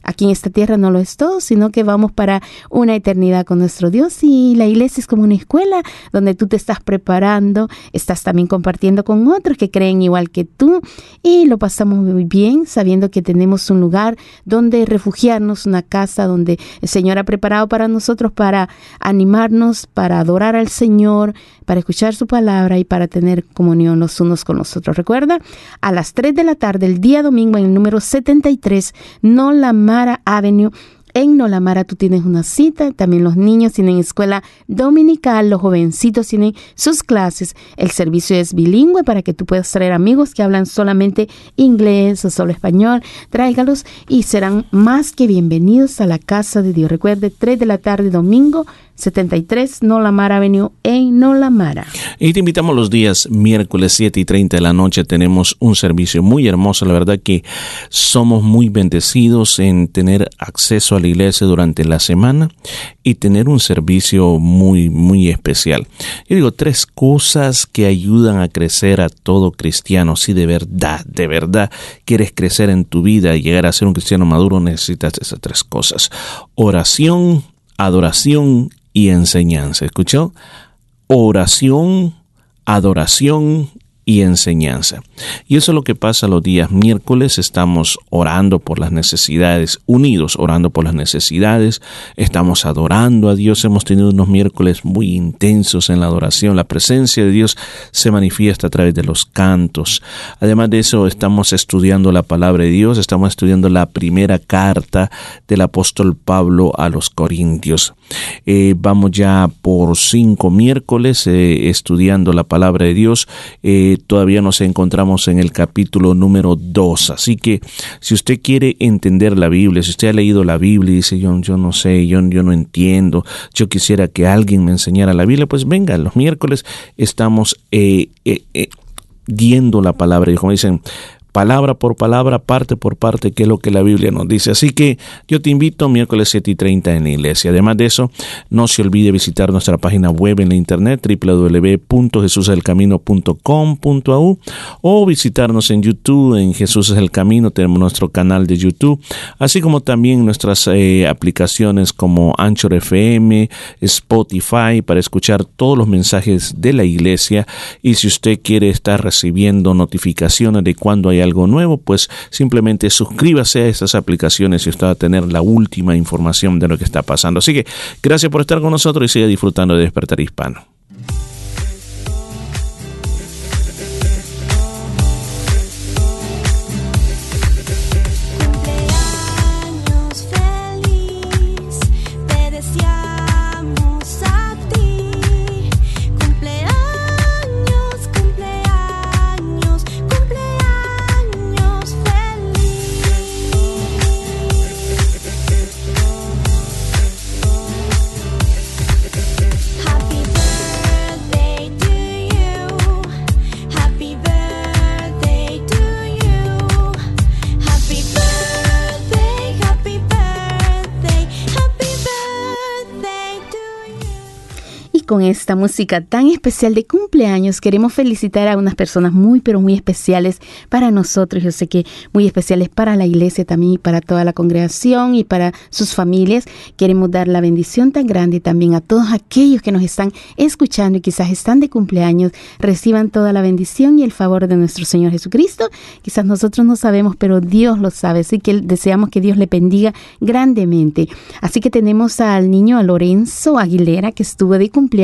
aquí en esta tierra no lo es todo, sino que vamos para una eternidad con nuestro Dios y la iglesia es como una escuela donde tú te estás preparando, estás también compartiendo con otros que creen igual que tú y lo pasamos muy bien sabiendo que tenemos un lugar donde refugiarnos, una casa donde el Señor ha preparado para nosotros para animarnos, para adorar al Señor, para escuchar su palabra y para tener comunión los unos con los otros. Recuerda, a las 3 de la tarde, el día domingo, en el número 73, no la Mara Avenue. En Nolamara tú tienes una cita, también los niños tienen escuela dominical, los jovencitos tienen sus clases. El servicio es bilingüe para que tú puedas traer amigos que hablan solamente inglés o solo español. Tráigalos y serán más que bienvenidos a la casa de Dios. Recuerde, 3 de la tarde domingo, 73 Nolamara Avenue en Nolamara. Y te invitamos los días miércoles 7 y 30 de la noche. Tenemos un servicio muy hermoso. La verdad que somos muy bendecidos en tener acceso a la iglesia durante la semana y tener un servicio muy, muy especial. Yo digo tres cosas que ayudan a crecer a todo cristiano. Si de verdad, de verdad quieres crecer en tu vida y llegar a ser un cristiano maduro, necesitas esas tres cosas. Oración, adoración y enseñanza. ¿Escuchó? Oración, adoración y enseñanza. Y eso es lo que pasa los días miércoles. Estamos orando por las necesidades, unidos, orando por las necesidades. Estamos adorando a Dios. Hemos tenido unos miércoles muy intensos en la adoración. La presencia de Dios se manifiesta a través de los cantos. Además de eso, estamos estudiando la palabra de Dios. Estamos estudiando la primera carta del apóstol Pablo a los Corintios. Eh, vamos ya por cinco miércoles eh, estudiando la palabra de Dios. Eh, todavía nos encontramos en el capítulo número 2. Así que si usted quiere entender la Biblia, si usted ha leído la Biblia y dice, yo, no sé, yo, no entiendo, yo quisiera que alguien me enseñara la Biblia, pues venga, los miércoles estamos guiando la palabra. Y como dicen, palabra por palabra, parte por parte, que es lo que la Biblia nos dice. Así que yo te invito miércoles 7 y 30 en la iglesia. Además de eso, no se olvide visitar nuestra página web en la internet www.jesuselcamino.com.au o visitarnos en YouTube, en Jesús es el Camino, tenemos nuestro canal de YouTube, así como también nuestras eh, aplicaciones como Anchor FM, Spotify, para escuchar todos los mensajes de la iglesia. Y si usted quiere estar recibiendo notificaciones de cuando hay algo nuevo, pues simplemente suscríbase a estas aplicaciones y usted va a tener la última información de lo que está pasando. Así que gracias por estar con nosotros y siga disfrutando de Despertar Hispano. Con esta música tan especial de cumpleaños, queremos felicitar a unas personas muy, pero muy especiales para nosotros. Yo sé que muy especiales para la iglesia también y para toda la congregación y para sus familias. Queremos dar la bendición tan grande también a todos aquellos que nos están escuchando y quizás están de cumpleaños. Reciban toda la bendición y el favor de nuestro Señor Jesucristo. Quizás nosotros no sabemos, pero Dios lo sabe. Así que deseamos que Dios le bendiga grandemente. Así que tenemos al niño, a Lorenzo Aguilera, que estuvo de cumpleaños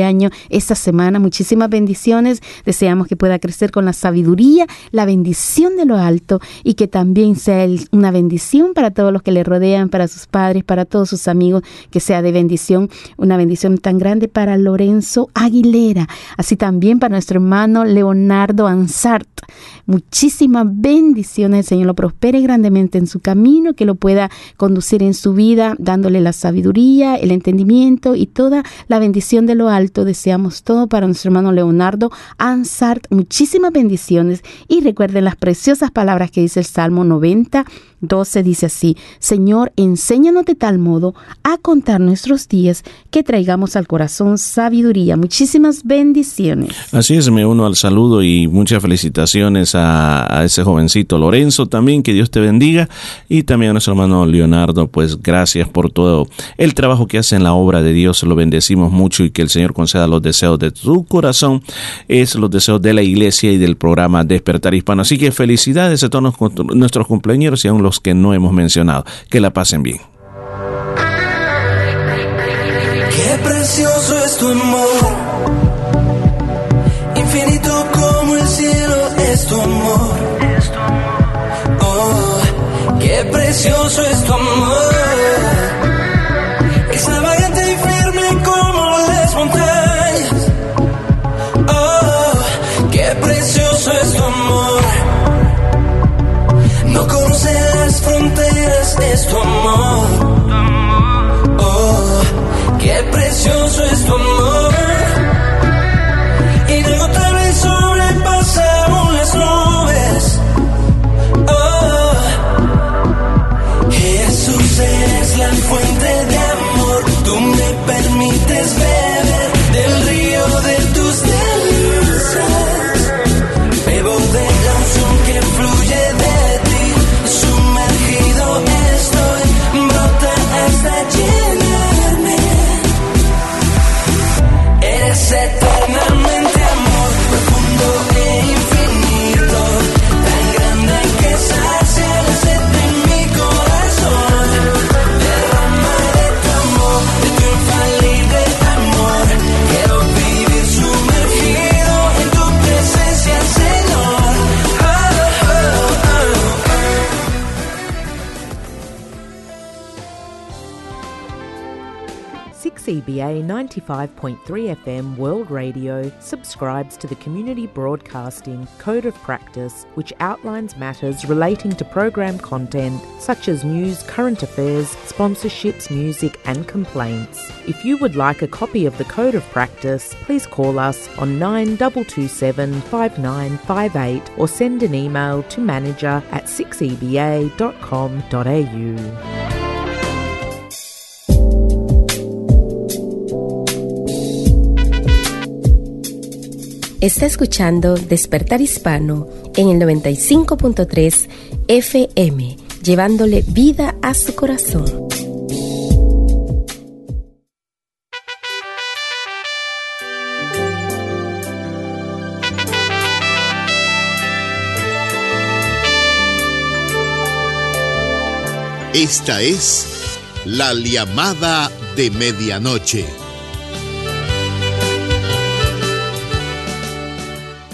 esta semana. Muchísimas bendiciones. Deseamos que pueda crecer con la sabiduría, la bendición de lo alto y que también sea una bendición para todos los que le rodean, para sus padres, para todos sus amigos, que sea de bendición, una bendición tan grande para Lorenzo Aguilera. Así también para nuestro hermano Leonardo Ansart. Muchísimas bendiciones. El Señor lo prospere grandemente en su camino, que lo pueda conducir en su vida, dándole la sabiduría, el entendimiento y toda la bendición de lo alto. Deseamos todo para nuestro hermano Leonardo Ansart. Muchísimas bendiciones. Y recuerden las preciosas palabras que dice el Salmo 90. 12 dice así, Señor, enséñanos de tal modo a contar nuestros días que traigamos al corazón sabiduría. Muchísimas bendiciones. Así es, me uno al saludo y muchas felicitaciones a, ese jovencito Lorenzo también, que Dios te bendiga, y también a nuestro hermano Leonardo, pues gracias por todo el trabajo que hace en la obra de Dios, lo bendecimos mucho y que el Señor conceda los deseos de tu corazón, es los deseos de la iglesia y del programa Despertar Hispano. Así que felicidades a todos nuestros cumpleaños y aún los que no hemos mencionado. Que la pasen bien. Qué precioso es tu amor, infinito como el cielo es tu amor. Oh, qué precioso es fronteras, es 6EBA 95.3 FM World Radio subscribes to the Community Broadcasting Code of Practice, which outlines matters relating to program content such as news, current affairs, sponsorships, music, and complaints. If you would like a copy of the Code of Practice, please call us on 9227 5958 or send an email to manager at 6eba.com.au. Está escuchando Despertar Hispano en el 95.3 FM, llevándole vida a su corazón. Esta es la llamada de medianoche.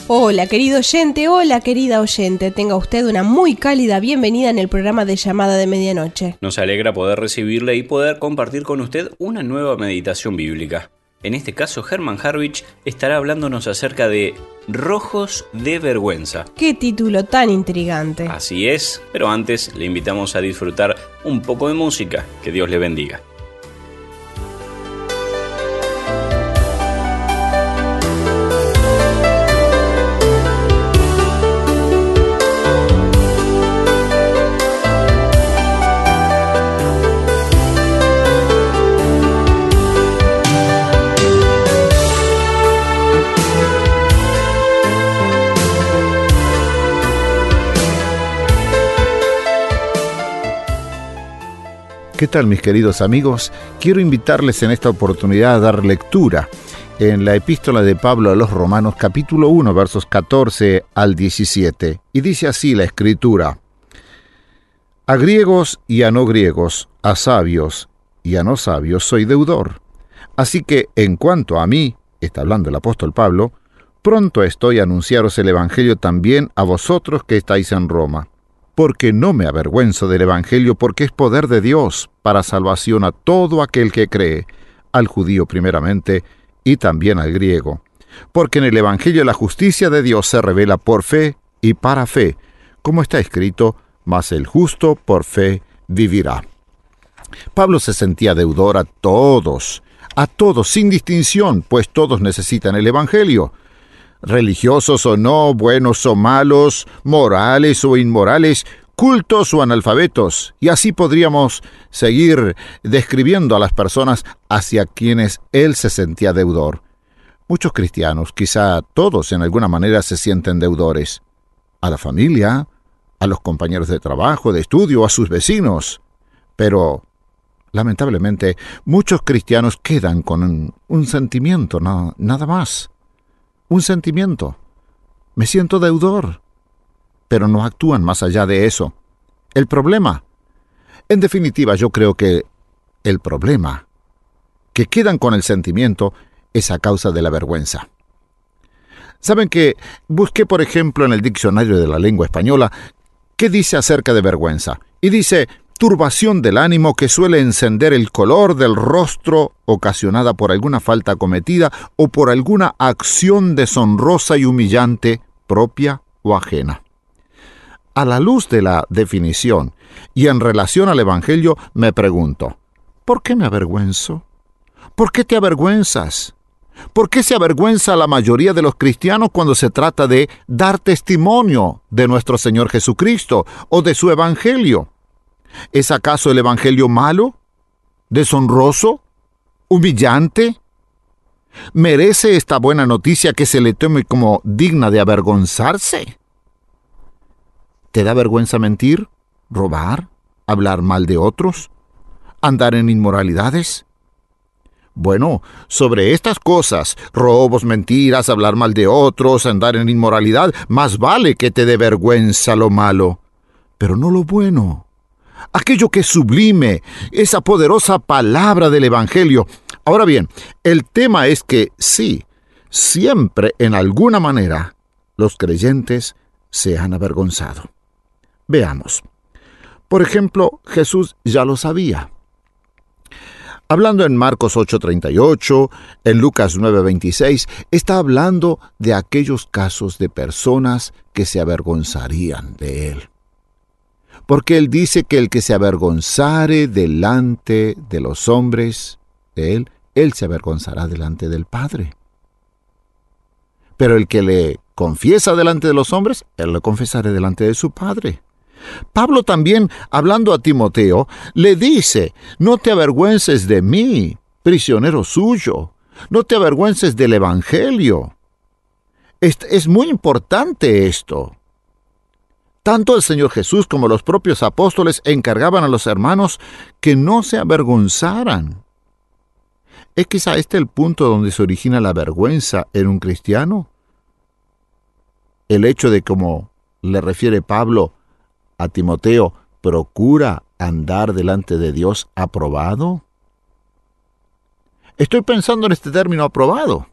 Hola querido oyente, hola querida oyente, tenga usted una muy cálida bienvenida en el programa de llamada de medianoche. Nos alegra poder recibirle y poder compartir con usted una nueva meditación bíblica. En este caso, Herman Harwich estará hablándonos acerca de Rojos de Vergüenza. Qué título tan intrigante. Así es, pero antes le invitamos a disfrutar un poco de música. Que Dios le bendiga. ¿Qué tal mis queridos amigos? Quiero invitarles en esta oportunidad a dar lectura en la epístola de Pablo a los Romanos capítulo 1 versos 14 al 17. Y dice así la escritura. A griegos y a no griegos, a sabios y a no sabios soy deudor. Así que en cuanto a mí, está hablando el apóstol Pablo, pronto estoy a anunciaros el Evangelio también a vosotros que estáis en Roma. Porque no me avergüenzo del Evangelio, porque es poder de Dios para salvación a todo aquel que cree, al judío primeramente, y también al griego. Porque en el Evangelio la justicia de Dios se revela por fe y para fe, como está escrito, mas el justo por fe vivirá. Pablo se sentía deudor a todos, a todos, sin distinción, pues todos necesitan el Evangelio. Religiosos o no, buenos o malos, morales o inmorales, cultos o analfabetos, y así podríamos seguir describiendo a las personas hacia quienes él se sentía deudor. Muchos cristianos, quizá todos en alguna manera se sienten deudores. A la familia, a los compañeros de trabajo, de estudio, a sus vecinos. Pero, lamentablemente, muchos cristianos quedan con un, sentimiento, nada más. Un sentimiento. Me siento deudor pero no actúan más allá de eso. El problema. En definitiva, yo creo que el problema, que quedan con el sentimiento, es a causa de la vergüenza. Saben que busqué, por ejemplo, en el diccionario de la lengua española, qué dice acerca de vergüenza. Y dice, turbación del ánimo que suele encender el color del rostro ocasionada por alguna falta cometida o por alguna acción deshonrosa y humillante propia o ajena. A la luz de la definición y en relación al Evangelio, me pregunto, ¿por qué me avergüenzo? ¿Por qué te avergüenzas? ¿Por qué se avergüenza la mayoría de los cristianos cuando se trata de dar testimonio de nuestro Señor Jesucristo o de su Evangelio? ¿Es acaso el Evangelio malo? ¿Deshonroso? ¿Humillante? ¿Merece esta buena noticia que se le tome como digna de avergonzarse? ¿Te da vergüenza mentir, robar, hablar mal de otros, andar en inmoralidades? Bueno, sobre estas cosas, robos, mentiras, hablar mal de otros, andar en inmoralidad, más vale que te dé vergüenza lo malo, pero no lo bueno. Aquello que es sublime, esa poderosa palabra del Evangelio. Ahora bien, el tema es que sí, siempre en alguna manera los creyentes se han avergonzado. Veamos. Por ejemplo, Jesús ya lo sabía. Hablando en Marcos 8:38, en Lucas 9:26, está hablando de aquellos casos de personas que se avergonzarían de él. Porque él dice que el que se avergonzare delante de los hombres, de él, él se avergonzará delante del Padre. Pero el que le confiesa delante de los hombres, él lo confesará delante de su Padre. Pablo también, hablando a Timoteo, le dice, no te avergüences de mí, prisionero suyo, no te avergüences del Evangelio. Es, es, muy importante esto. Tanto el Señor Jesús como los propios apóstoles encargaban a los hermanos que no se avergonzaran. ¿Es quizá este el punto donde se origina la vergüenza en un cristiano? El hecho de, como le refiere Pablo, a Timoteo, procura andar delante de Dios aprobado? Estoy pensando en este término aprobado.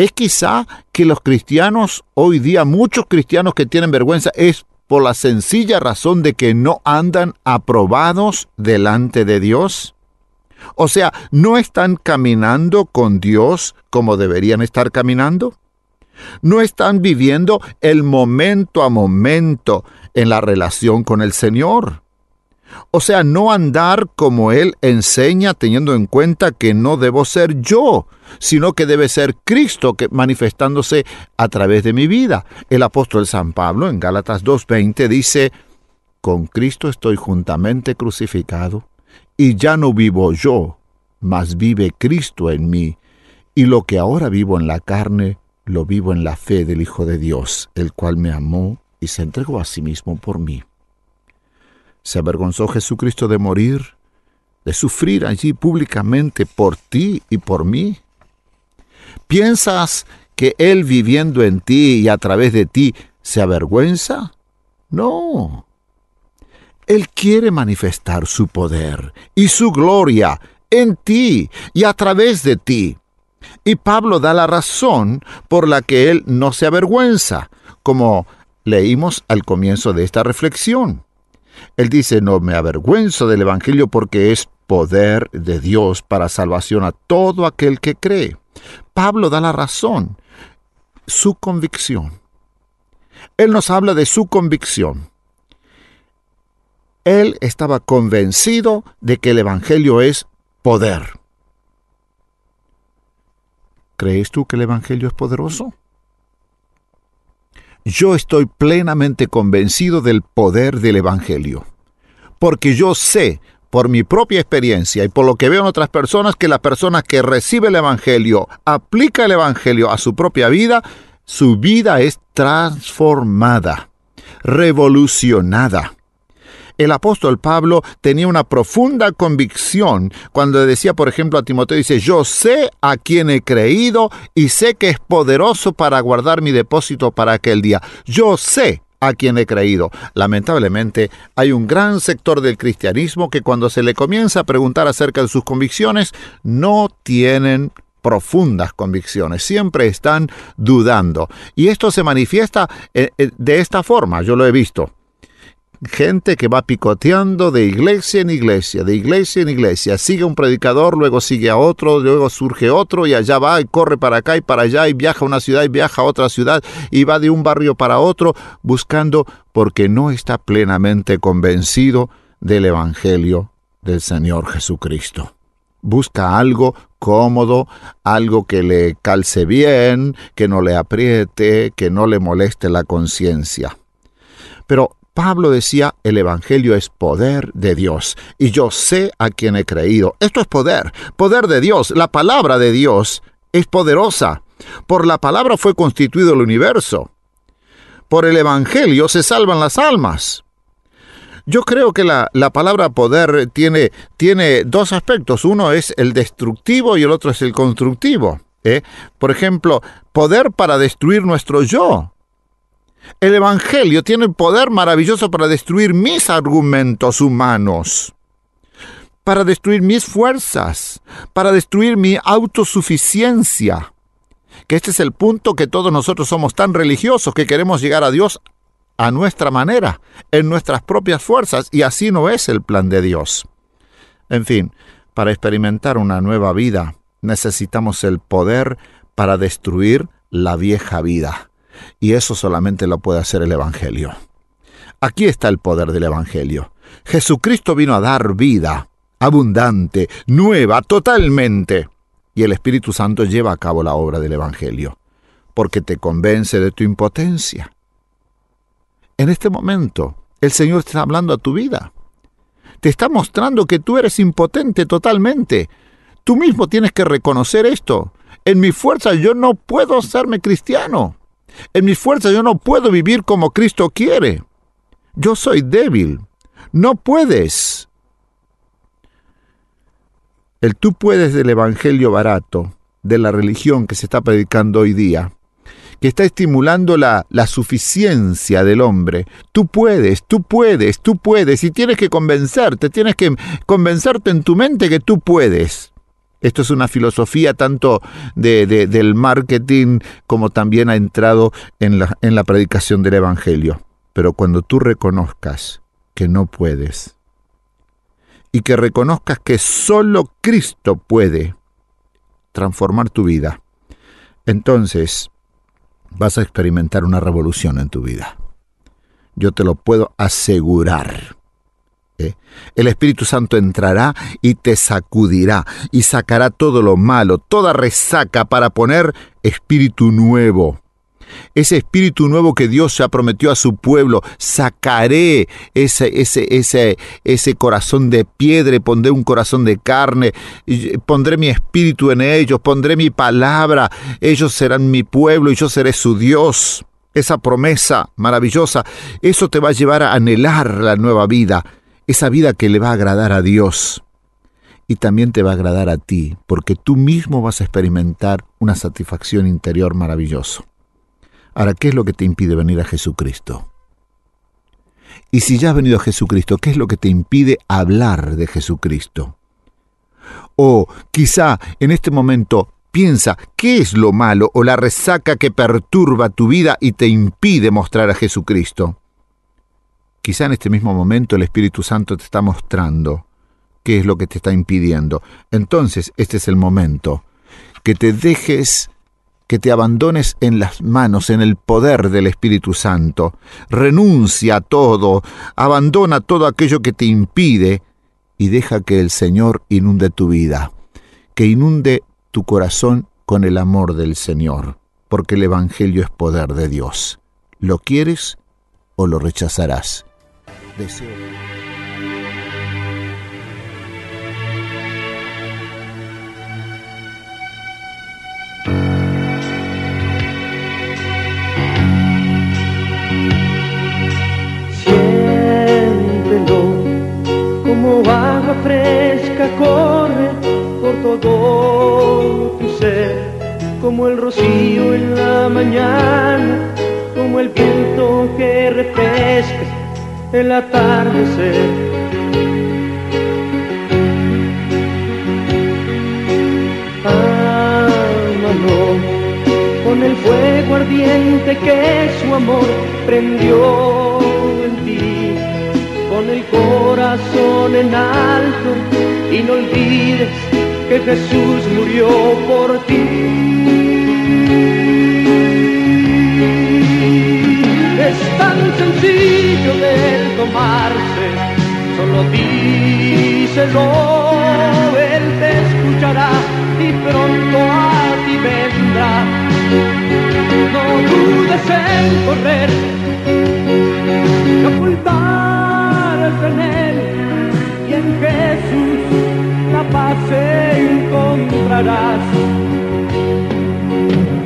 Es quizá que los cristianos, hoy día muchos cristianos que tienen vergüenza, es por la sencilla razón de que no andan aprobados delante de Dios. O sea, no están caminando con Dios como deberían estar caminando no están viviendo el momento a momento en la relación con el Señor. O sea, no andar como Él enseña teniendo en cuenta que no debo ser yo, sino que debe ser Cristo que manifestándose a través de mi vida. El apóstol San Pablo en Gálatas 2.20 dice, con Cristo estoy juntamente crucificado, y ya no vivo yo, mas vive Cristo en mí, y lo que ahora vivo en la carne, lo vivo en la fe del Hijo de Dios, el cual me amó y se entregó a sí mismo por mí. ¿Se avergonzó Jesucristo de morir, de sufrir allí públicamente por ti y por mí? ¿Piensas que Él viviendo en ti y a través de ti se avergüenza? No. Él quiere manifestar su poder y su gloria en ti y a través de ti. Y Pablo da la razón por la que él no se avergüenza, como leímos al comienzo de esta reflexión. Él dice, no me avergüenzo del Evangelio porque es poder de Dios para salvación a todo aquel que cree. Pablo da la razón, su convicción. Él nos habla de su convicción. Él estaba convencido de que el Evangelio es poder. ¿Crees tú que el Evangelio es poderoso? Yo estoy plenamente convencido del poder del Evangelio, porque yo sé por mi propia experiencia y por lo que veo en otras personas que la persona que recibe el Evangelio, aplica el Evangelio a su propia vida, su vida es transformada, revolucionada. El apóstol Pablo tenía una profunda convicción cuando decía, por ejemplo, a Timoteo, dice, yo sé a quien he creído y sé que es poderoso para guardar mi depósito para aquel día. Yo sé a quien he creído. Lamentablemente, hay un gran sector del cristianismo que cuando se le comienza a preguntar acerca de sus convicciones, no tienen profundas convicciones, siempre están dudando. Y esto se manifiesta eh, eh, de esta forma, yo lo he visto gente que va picoteando de iglesia en iglesia, de iglesia en iglesia. Sigue un predicador, luego sigue a otro, luego surge otro y allá va y corre para acá y para allá y viaja a una ciudad y viaja a otra ciudad y va de un barrio para otro buscando porque no está plenamente convencido del Evangelio del Señor Jesucristo. Busca algo cómodo, algo que le calce bien, que no le apriete, que no le moleste la conciencia. Pero Pablo decía, el Evangelio es poder de Dios, y yo sé a quien he creído. Esto es poder, poder de Dios. La palabra de Dios es poderosa. Por la palabra fue constituido el universo. Por el Evangelio se salvan las almas. Yo creo que la, la, palabra poder tiene, tiene dos aspectos. Uno es el destructivo y el otro es el constructivo. ¿eh? Por ejemplo, poder para destruir nuestro yo. El Evangelio tiene el poder maravilloso para destruir mis argumentos humanos, para destruir mis fuerzas, para destruir mi autosuficiencia. Que este es el punto que todos nosotros somos tan religiosos que queremos llegar a Dios a nuestra manera, en nuestras propias fuerzas, y así no es el plan de Dios. En fin, para experimentar una nueva vida necesitamos el poder para destruir la vieja vida. Y eso solamente lo puede hacer el Evangelio. Aquí está el poder del Evangelio. Jesucristo vino a dar vida, abundante, nueva, totalmente. Y el Espíritu Santo lleva a cabo la obra del Evangelio, porque te convence de tu impotencia. En este momento, el Señor está hablando a tu vida. Te está mostrando que tú eres impotente totalmente. Tú mismo tienes que reconocer esto. En mi fuerza yo no puedo hacerme cristiano. En mi fuerza yo no puedo vivir como Cristo quiere. Yo soy débil. No puedes. El tú puedes del Evangelio barato, de la religión que se está predicando hoy día, que está estimulando la, la suficiencia del hombre. Tú puedes, tú puedes, tú puedes, y tienes que convencerte, tienes que convencerte en tu mente que tú puedes. Esto es una filosofía tanto de, de, del marketing como también ha entrado en la, en la predicación del Evangelio. Pero cuando tú reconozcas que no puedes y que reconozcas que solo Cristo puede transformar tu vida, entonces vas a experimentar una revolución en tu vida. Yo te lo puedo asegurar. El Espíritu Santo entrará y te sacudirá y sacará todo lo malo, toda resaca para poner espíritu nuevo. Ese espíritu nuevo que Dios ya prometió a su pueblo, sacaré ese, ese, ese, ese corazón de piedra, pondré un corazón de carne, pondré mi espíritu en ellos, pondré mi palabra, ellos serán mi pueblo y yo seré su Dios. Esa promesa maravillosa, eso te va a llevar a anhelar la nueva vida esa vida que le va a agradar a Dios y también te va a agradar a ti, porque tú mismo vas a experimentar una satisfacción interior maravilloso. Ahora, ¿qué es lo que te impide venir a Jesucristo? Y si ya has venido a Jesucristo, ¿qué es lo que te impide hablar de Jesucristo? O quizá en este momento piensa qué es lo malo o la resaca que perturba tu vida y te impide mostrar a Jesucristo. Quizá en este mismo momento el Espíritu Santo te está mostrando qué es lo que te está impidiendo. Entonces, este es el momento que te dejes que te abandones en las manos, en el poder del Espíritu Santo. Renuncia a todo, abandona todo aquello que te impide y deja que el Señor inunde tu vida, que inunde tu corazón con el amor del Señor, porque el Evangelio es poder de Dios. ¿Lo quieres o lo rechazarás? Deseo. Siéntelo como agua fresca corre por todo tu ser, como el rocío en la mañana, como el viento que refresca el atardecer. Ámalo con el fuego ardiente que su amor prendió en ti, con el corazón en alto y no olvides que Jesús murió por ti. Es tan sencillo de tomarse, solo díselo, Él te escuchará y pronto a ti vendrá. No dudes en correr, y ocultarse en Él y en Jesús la paz encontrarás.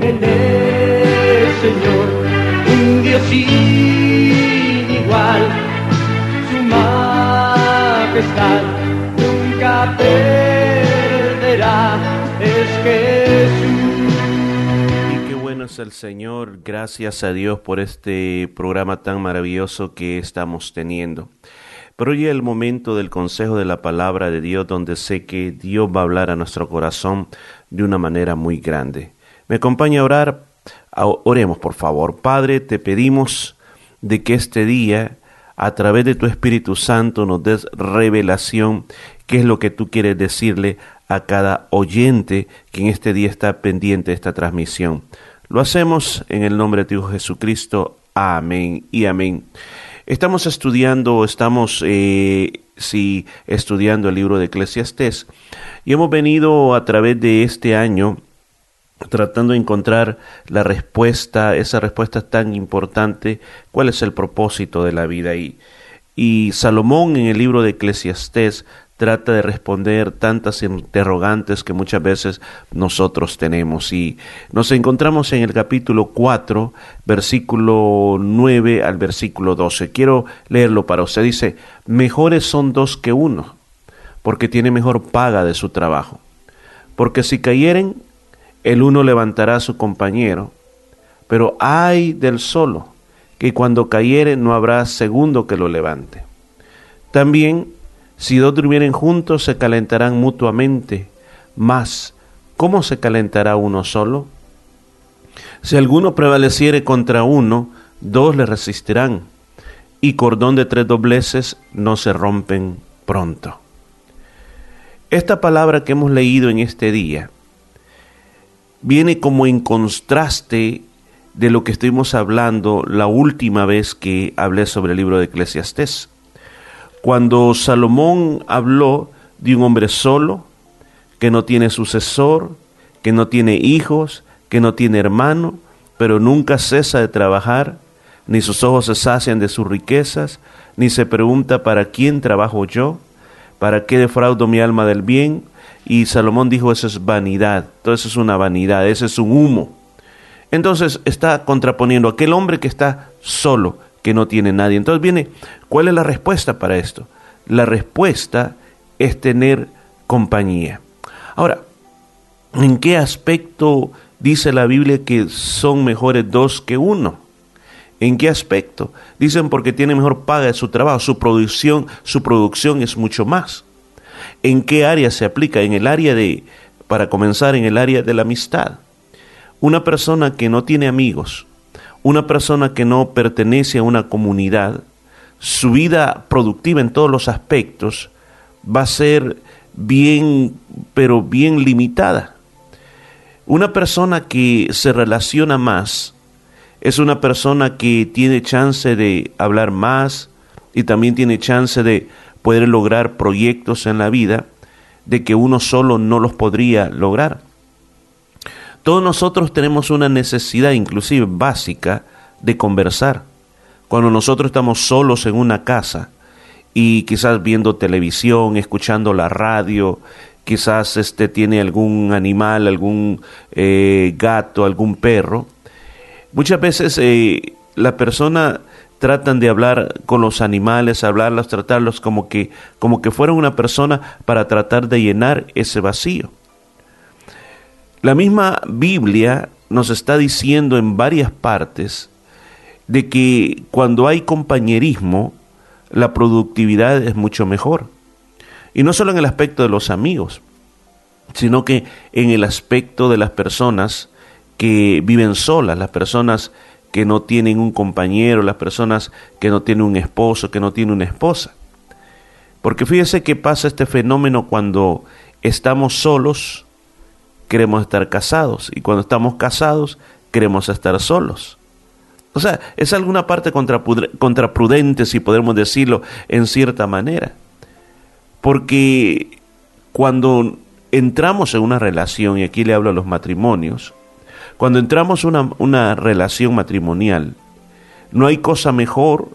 Él es Señor, sin igual, su majestad nunca perderá. Es Jesús. Y qué bueno es el Señor, gracias a Dios por este programa tan maravilloso que estamos teniendo. Pero hoy es el momento del consejo de la palabra de Dios donde sé que Dios va a hablar a nuestro corazón de una manera muy grande. Me acompaña a orar. Oremos, por favor. Padre, te pedimos de que este día, a través de tu Espíritu Santo, nos des revelación, qué es lo que tú quieres decirle a cada oyente que en este día está pendiente de esta transmisión. Lo hacemos en el nombre de Hijo Jesucristo. Amén y amén. Estamos estudiando, estamos eh, sí, estudiando el libro de Eclesiastés y hemos venido a través de este año tratando de encontrar la respuesta, esa respuesta tan importante, cuál es el propósito de la vida. Y, y Salomón en el libro de Eclesiastés trata de responder tantas interrogantes que muchas veces nosotros tenemos. Y nos encontramos en el capítulo 4, versículo 9 al versículo 12. Quiero leerlo para usted. Dice, mejores son dos que uno, porque tiene mejor paga de su trabajo. Porque si cayeren, el uno levantará a su compañero, pero ay del solo, que cuando cayere no habrá segundo que lo levante. También, si dos durmieren juntos, se calentarán mutuamente, mas, ¿cómo se calentará uno solo? Si alguno prevaleciere contra uno, dos le resistirán, y cordón de tres dobleces no se rompen pronto. Esta palabra que hemos leído en este día viene como en contraste de lo que estuvimos hablando la última vez que hablé sobre el libro de Eclesiastés. Cuando Salomón habló de un hombre solo, que no tiene sucesor, que no tiene hijos, que no tiene hermano, pero nunca cesa de trabajar, ni sus ojos se sacian de sus riquezas, ni se pregunta para quién trabajo yo, para qué defraudo mi alma del bien, y Salomón dijo, eso es vanidad, todo eso es una vanidad, ese es un humo. Entonces está contraponiendo aquel hombre que está solo, que no tiene nadie. Entonces viene, ¿cuál es la respuesta para esto? la respuesta es tener compañía. Ahora, ¿en qué aspecto dice la Biblia que son mejores dos que uno? ¿En qué aspecto? Dicen porque tiene mejor paga de su trabajo, su producción, su producción es mucho más. ¿En qué área se aplica? En el área de, para comenzar, en el área de la amistad. Una persona que no tiene amigos, una persona que no pertenece a una comunidad, su vida productiva en todos los aspectos va a ser bien, pero bien limitada. Una persona que se relaciona más es una persona que tiene chance de hablar más y también tiene chance de poder lograr proyectos en la vida de que uno solo no los podría lograr. Todos nosotros tenemos una necesidad inclusive básica de conversar. Cuando nosotros estamos solos en una casa y quizás viendo televisión, escuchando la radio, quizás este tiene algún animal, algún eh, gato, algún perro, muchas veces eh, la persona tratan de hablar con los animales, hablarlos, tratarlos como que, como que fueran una persona para tratar de llenar ese vacío. La misma Biblia nos está diciendo en varias partes de que cuando hay compañerismo, la productividad es mucho mejor. Y no solo en el aspecto de los amigos, sino que en el aspecto de las personas que viven solas, las personas que no tienen un compañero, las personas que no tienen un esposo, que no tienen una esposa. Porque fíjese que pasa este fenómeno cuando estamos solos, queremos estar casados, y cuando estamos casados, queremos estar solos. O sea, es alguna parte contraprudente, si podemos decirlo en cierta manera. Porque cuando entramos en una relación, y aquí le hablo a los matrimonios, cuando entramos en una, una relación matrimonial, no hay cosa mejor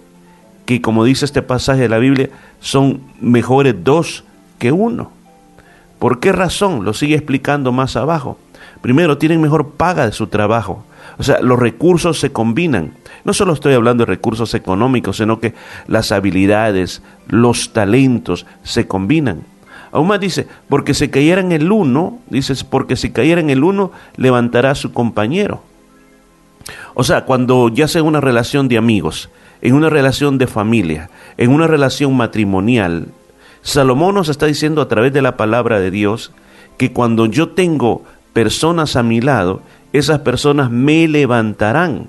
que, como dice este pasaje de la Biblia, son mejores dos que uno. ¿Por qué razón? Lo sigue explicando más abajo. Primero, tienen mejor paga de su trabajo. O sea, los recursos se combinan. No solo estoy hablando de recursos económicos, sino que las habilidades, los talentos se combinan. Aún más dice, porque si cayera en el uno, dices, porque si cayera en el uno, levantará a su compañero. O sea, cuando ya sea una relación de amigos, en una relación de familia, en una relación matrimonial, Salomón nos está diciendo a través de la palabra de Dios que cuando yo tengo personas a mi lado, esas personas me levantarán.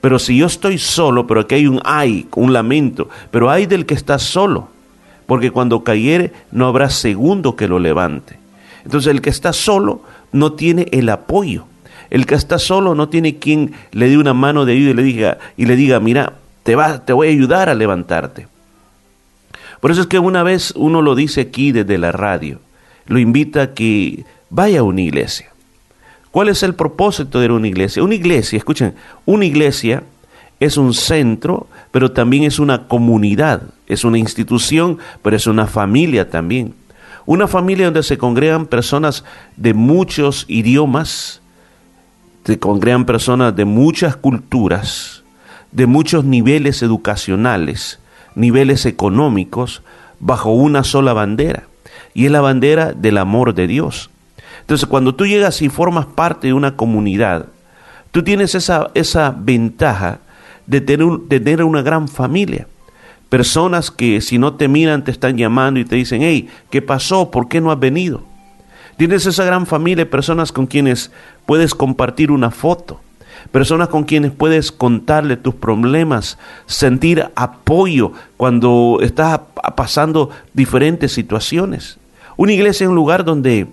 Pero si yo estoy solo, pero aquí hay un ay, un lamento, pero hay del que está solo, porque cuando cayere no habrá segundo que lo levante. Entonces el que está solo no tiene el apoyo. El que está solo no tiene quien le dé una mano de ayuda y le diga, y le diga mira, te, va, te voy a ayudar a levantarte. Por eso es que una vez uno lo dice aquí desde la radio, lo invita a que vaya a una iglesia. ¿Cuál es el propósito de una iglesia? Una iglesia, escuchen, una iglesia es un centro, pero también es una comunidad, es una institución, pero es una familia también. Una familia donde se congregan personas de muchos idiomas, se congregan personas de muchas culturas, de muchos niveles educacionales, niveles económicos, bajo una sola bandera, y es la bandera del amor de Dios. Entonces, cuando tú llegas y formas parte de una comunidad, tú tienes esa, esa ventaja de tener, de tener una gran familia. Personas que si no te miran te están llamando y te dicen, hey, ¿qué pasó? ¿Por qué no has venido? Tienes esa gran familia de personas con quienes puedes compartir una foto, personas con quienes puedes contarle tus problemas, sentir apoyo cuando estás pasando diferentes situaciones. Una iglesia es un lugar donde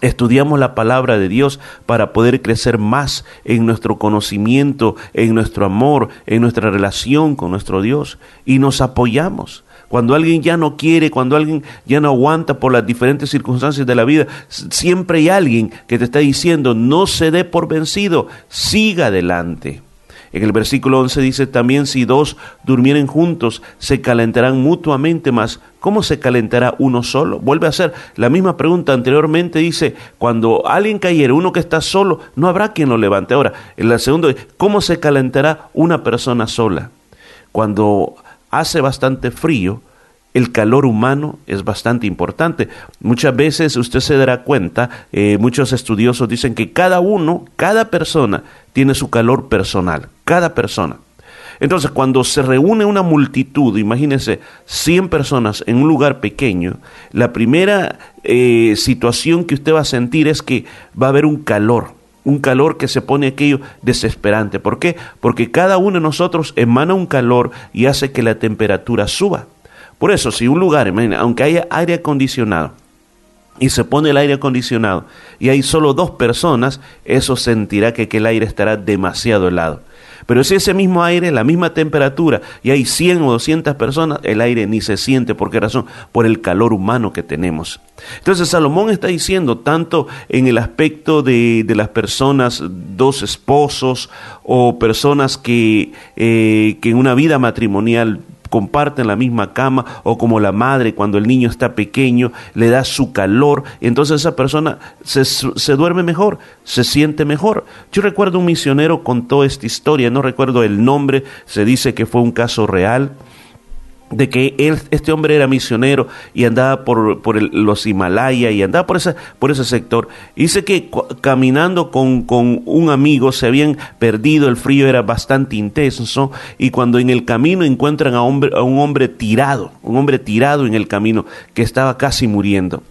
Estudiamos la palabra de Dios para poder crecer más en nuestro conocimiento, en nuestro amor, en nuestra relación con nuestro Dios. Y nos apoyamos. Cuando alguien ya no quiere, cuando alguien ya no aguanta por las diferentes circunstancias de la vida, siempre hay alguien que te está diciendo, no se dé por vencido, siga adelante. En el versículo 11 dice también, si dos durmieren juntos, se calentarán mutuamente más. ¿Cómo se calentará uno solo? Vuelve a hacer la misma pregunta anteriormente, dice, cuando alguien cayera, uno que está solo, no habrá quien lo levante. Ahora, en la segunda, ¿cómo se calentará una persona sola? Cuando hace bastante frío, el calor humano es bastante importante. Muchas veces usted se dará cuenta, eh, muchos estudiosos dicen que cada uno, cada persona tiene su calor personal, cada persona. Entonces, cuando se reúne una multitud, imagínense 100 personas en un lugar pequeño, la primera eh, situación que usted va a sentir es que va a haber un calor, un calor que se pone aquello desesperante. ¿Por qué? Porque cada uno de nosotros emana un calor y hace que la temperatura suba. Por eso, si un lugar, aunque haya aire acondicionado, y se pone el aire acondicionado y hay solo dos personas, eso sentirá que, que el aire estará demasiado helado. Pero si ese mismo aire, la misma temperatura, y hay 100 o 200 personas, el aire ni se siente. ¿Por qué razón? Por el calor humano que tenemos. Entonces Salomón está diciendo, tanto en el aspecto de, de las personas, dos esposos o personas que, eh, que en una vida matrimonial comparten la misma cama o como la madre cuando el niño está pequeño le da su calor, entonces esa persona se, se, duerme mejor, se siente mejor. Yo recuerdo un misionero contó esta historia, no recuerdo el nombre, se dice que fue un caso real de que él, este hombre era misionero y andaba por, por los Himalayas y andaba por ese, por ese sector. Dice que caminando con, con un amigo se habían perdido, el frío era bastante intenso y cuando en el camino encuentran a, hombre, a un hombre tirado, un hombre tirado en el camino que estaba casi muriendo.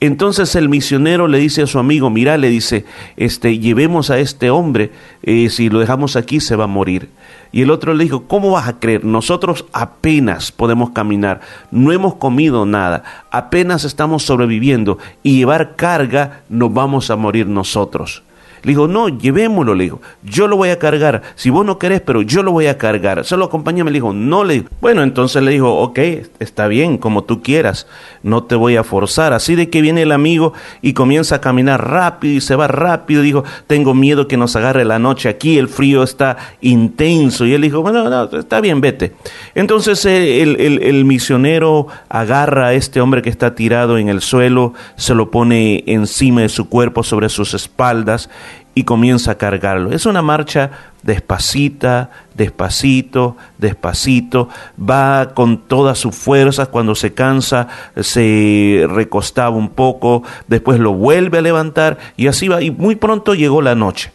Entonces el misionero le dice a su amigo, mira, le dice, este, llevemos a este hombre, eh, si lo dejamos aquí se va a morir. Y el otro le dijo, ¿cómo vas a creer? Nosotros apenas podemos caminar, no hemos comido nada, apenas estamos sobreviviendo y llevar carga nos vamos a morir nosotros. Le dijo, no, llevémoslo, le dijo, yo lo voy a cargar, si vos no querés, pero yo lo voy a cargar, solo acompáñame, le dijo, no, le bueno, entonces le dijo, ok, está bien, como tú quieras, no te voy a forzar, así de que viene el amigo y comienza a caminar rápido y se va rápido, dijo, tengo miedo que nos agarre la noche aquí, el frío está intenso, y él dijo, bueno, no, está bien, vete. Entonces eh, el misionero agarra a este hombre que está tirado en el suelo, se lo pone encima de su cuerpo, sobre sus espaldas, y comienza a cargarlo. Es una marcha despacita, despacito, despacito, va con todas sus fuerzas, cuando se cansa se recostaba un poco, después lo vuelve a levantar y así va, y muy pronto llegó la noche.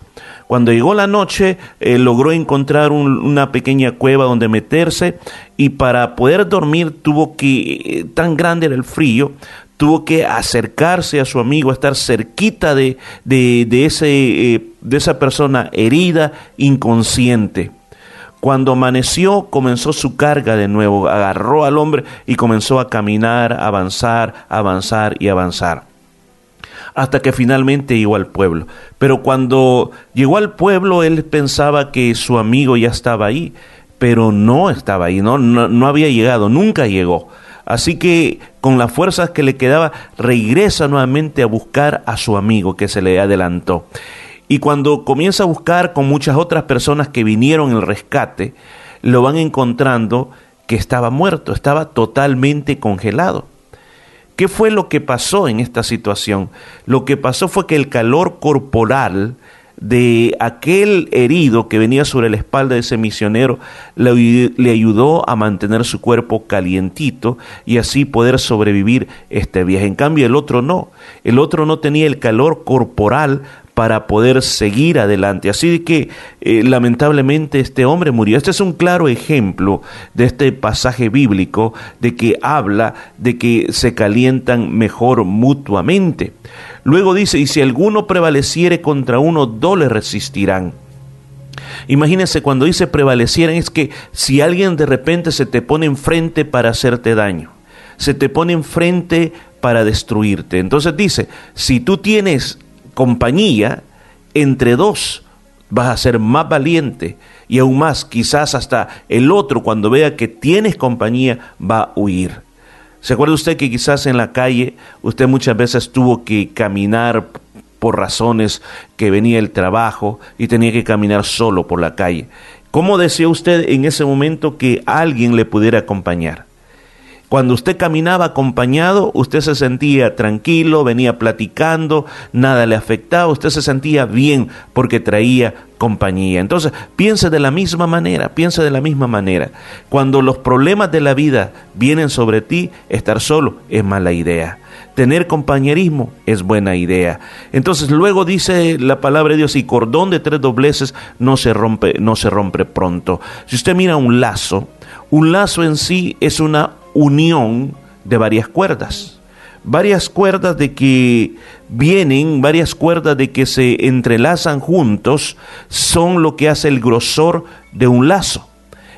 Cuando llegó la noche, eh, logró encontrar un- una pequeña cueva donde meterse y para poder dormir tuvo que, eh, tan grande era el frío, tuvo que acercarse a su amigo, estar cerquita de, de, de ese, eh, de esa persona herida, inconsciente. Cuando amaneció, comenzó su carga de nuevo, agarró al hombre y comenzó a caminar, avanzar, avanzar y avanzar hasta que finalmente llegó al pueblo. Pero cuando llegó al pueblo, él pensaba que su amigo ya estaba ahí, pero no estaba ahí, no, no, no había llegado, nunca llegó. Así que con las fuerzas que le quedaba, regresa nuevamente a buscar a su amigo que se le adelantó. Y cuando comienza a buscar con muchas otras personas que vinieron el rescate, lo van encontrando que estaba muerto, estaba totalmente congelado. ¿Qué fue lo que pasó en esta situación? Lo que pasó fue que el calor corporal de aquel herido que venía sobre la espalda de ese misionero le, ayudó a mantener su cuerpo calientito y así poder sobrevivir este viaje. En cambio el otro no, el otro no tenía el calor corporal para poder seguir adelante. Así que eh, lamentablemente este hombre murió. Este es un claro ejemplo de este pasaje bíblico de que habla de que se calientan mejor mutuamente. Luego dice, y si alguno prevaleciere contra uno, dos le resistirán. Imagínense cuando dice prevalecieran es que si alguien de repente se te pone enfrente para hacerte daño, se te pone enfrente para destruirte. Entonces dice, si tú tienes compañía, entre dos vas a ser más valiente y aún más, quizás hasta el otro cuando vea que tienes compañía va a huir. ¿Se acuerda usted que quizás en la calle usted muchas veces tuvo que caminar por razones que venía el trabajo y tenía que caminar solo por la calle? ¿Cómo desea usted en ese momento que alguien le pudiera acompañar? Cuando usted caminaba acompañado, usted se sentía tranquilo, venía platicando, nada le afectaba, usted se sentía bien porque traía compañía. Entonces, piense de la misma manera, piense de la misma manera. Cuando los problemas de la vida vienen sobre ti, estar solo es mala idea. Tener compañerismo es buena idea. Entonces luego dice la palabra de Dios y cordón de tres dobleces no se rompe, no se rompe pronto. Si usted mira un lazo, un lazo en sí es una unión de varias cuerdas. Varias cuerdas de que vienen, varias cuerdas de que se entrelazan juntos, son lo que hace el grosor de un lazo.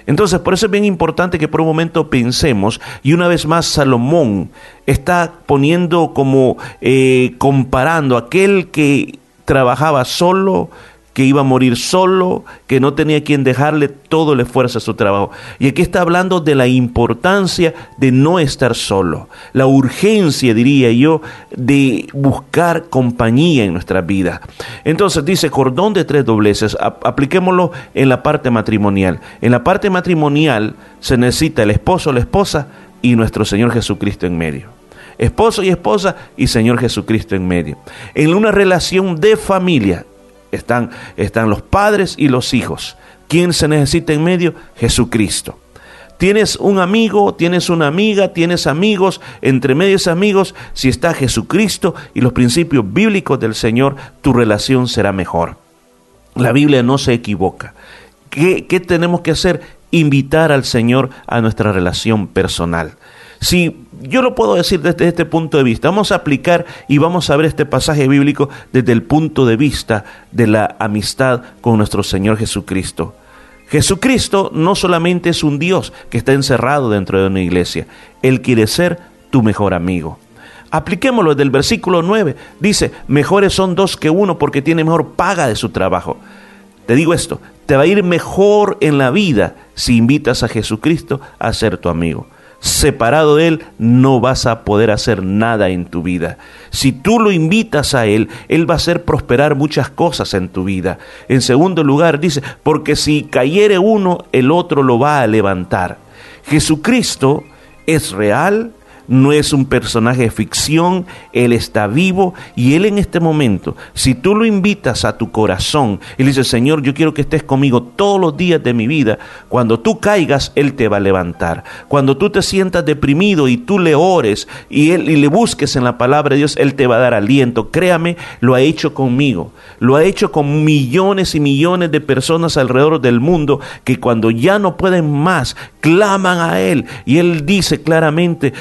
Entonces, por eso es bien importante que por un momento pensemos, y una vez más Salomón está poniendo como eh, comparando aquel que trabajaba solo, que iba a morir solo, que no tenía quien dejarle todo el esfuerzo a su trabajo. Y aquí está hablando de la importancia de no estar solo, la urgencia, diría yo, de buscar compañía en nuestra vida. Entonces dice cordón de tres dobleces, ap- apliquémoslo en la parte matrimonial. En la parte matrimonial se necesita el esposo, la esposa y nuestro Señor Jesucristo en medio esposo y esposa y Señor Jesucristo en medio. En una relación de familia están, están los padres y los hijos. ¿Quién se necesita en medio? Jesucristo. Tienes un amigo, tienes una amiga, tienes amigos, entre medios amigos, si está Jesucristo y los principios bíblicos del Señor, tu relación será mejor. La Biblia no se equivoca. ¿Qué, qué tenemos que hacer? Invitar al Señor a nuestra relación personal. Si yo lo puedo decir desde este punto de vista, vamos a aplicar y vamos a ver este pasaje bíblico desde el punto de vista de la amistad con nuestro Señor Jesucristo. Jesucristo no solamente es un Dios que está encerrado dentro de una iglesia, Él quiere ser tu mejor amigo. Apliquémoslo del versículo 9. Dice, mejores son dos que uno porque tiene mejor paga de su trabajo. Te digo esto, te va a ir mejor en la vida si invitas a Jesucristo a ser tu amigo. Separado de Él no vas a poder hacer nada en tu vida. Si tú lo invitas a Él, Él va a hacer prosperar muchas cosas en tu vida. En segundo lugar, dice, porque si cayere uno, el otro lo va a levantar. Jesucristo es real, no es un personaje de ficción, Él está vivo y Él en este momento, si tú lo invitas a tu corazón y le dices, Señor, yo quiero que estés conmigo todos los días de mi vida, cuando tú caigas, Él te va a levantar. Cuando tú te sientas deprimido y tú le ores y, él, y le busques en la palabra de Dios, Él te va a dar aliento. Créame, lo ha hecho conmigo, lo ha hecho con millones y millones de personas alrededor del mundo que cuando ya no pueden más, claman a Él y Él dice claramente,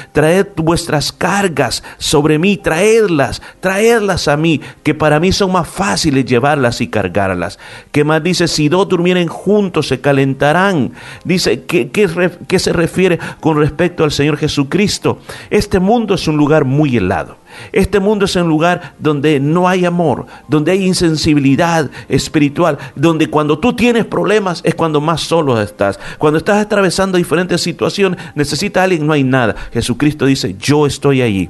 vuestras cargas sobre mí, traedlas, traedlas a mí, que para mí son más fáciles llevarlas y cargarlas. ¿Qué más dice? Si dos durmieren juntos se calentarán. Dice, ¿qué, qué, qué se refiere con respecto al Señor Jesucristo? Este mundo es un lugar muy helado. Este mundo es un lugar donde no hay amor, donde hay insensibilidad espiritual, donde cuando tú tienes problemas es cuando más solo estás. Cuando estás atravesando diferentes situaciones, necesitas a alguien, no hay nada. Jesucristo dice, yo estoy allí.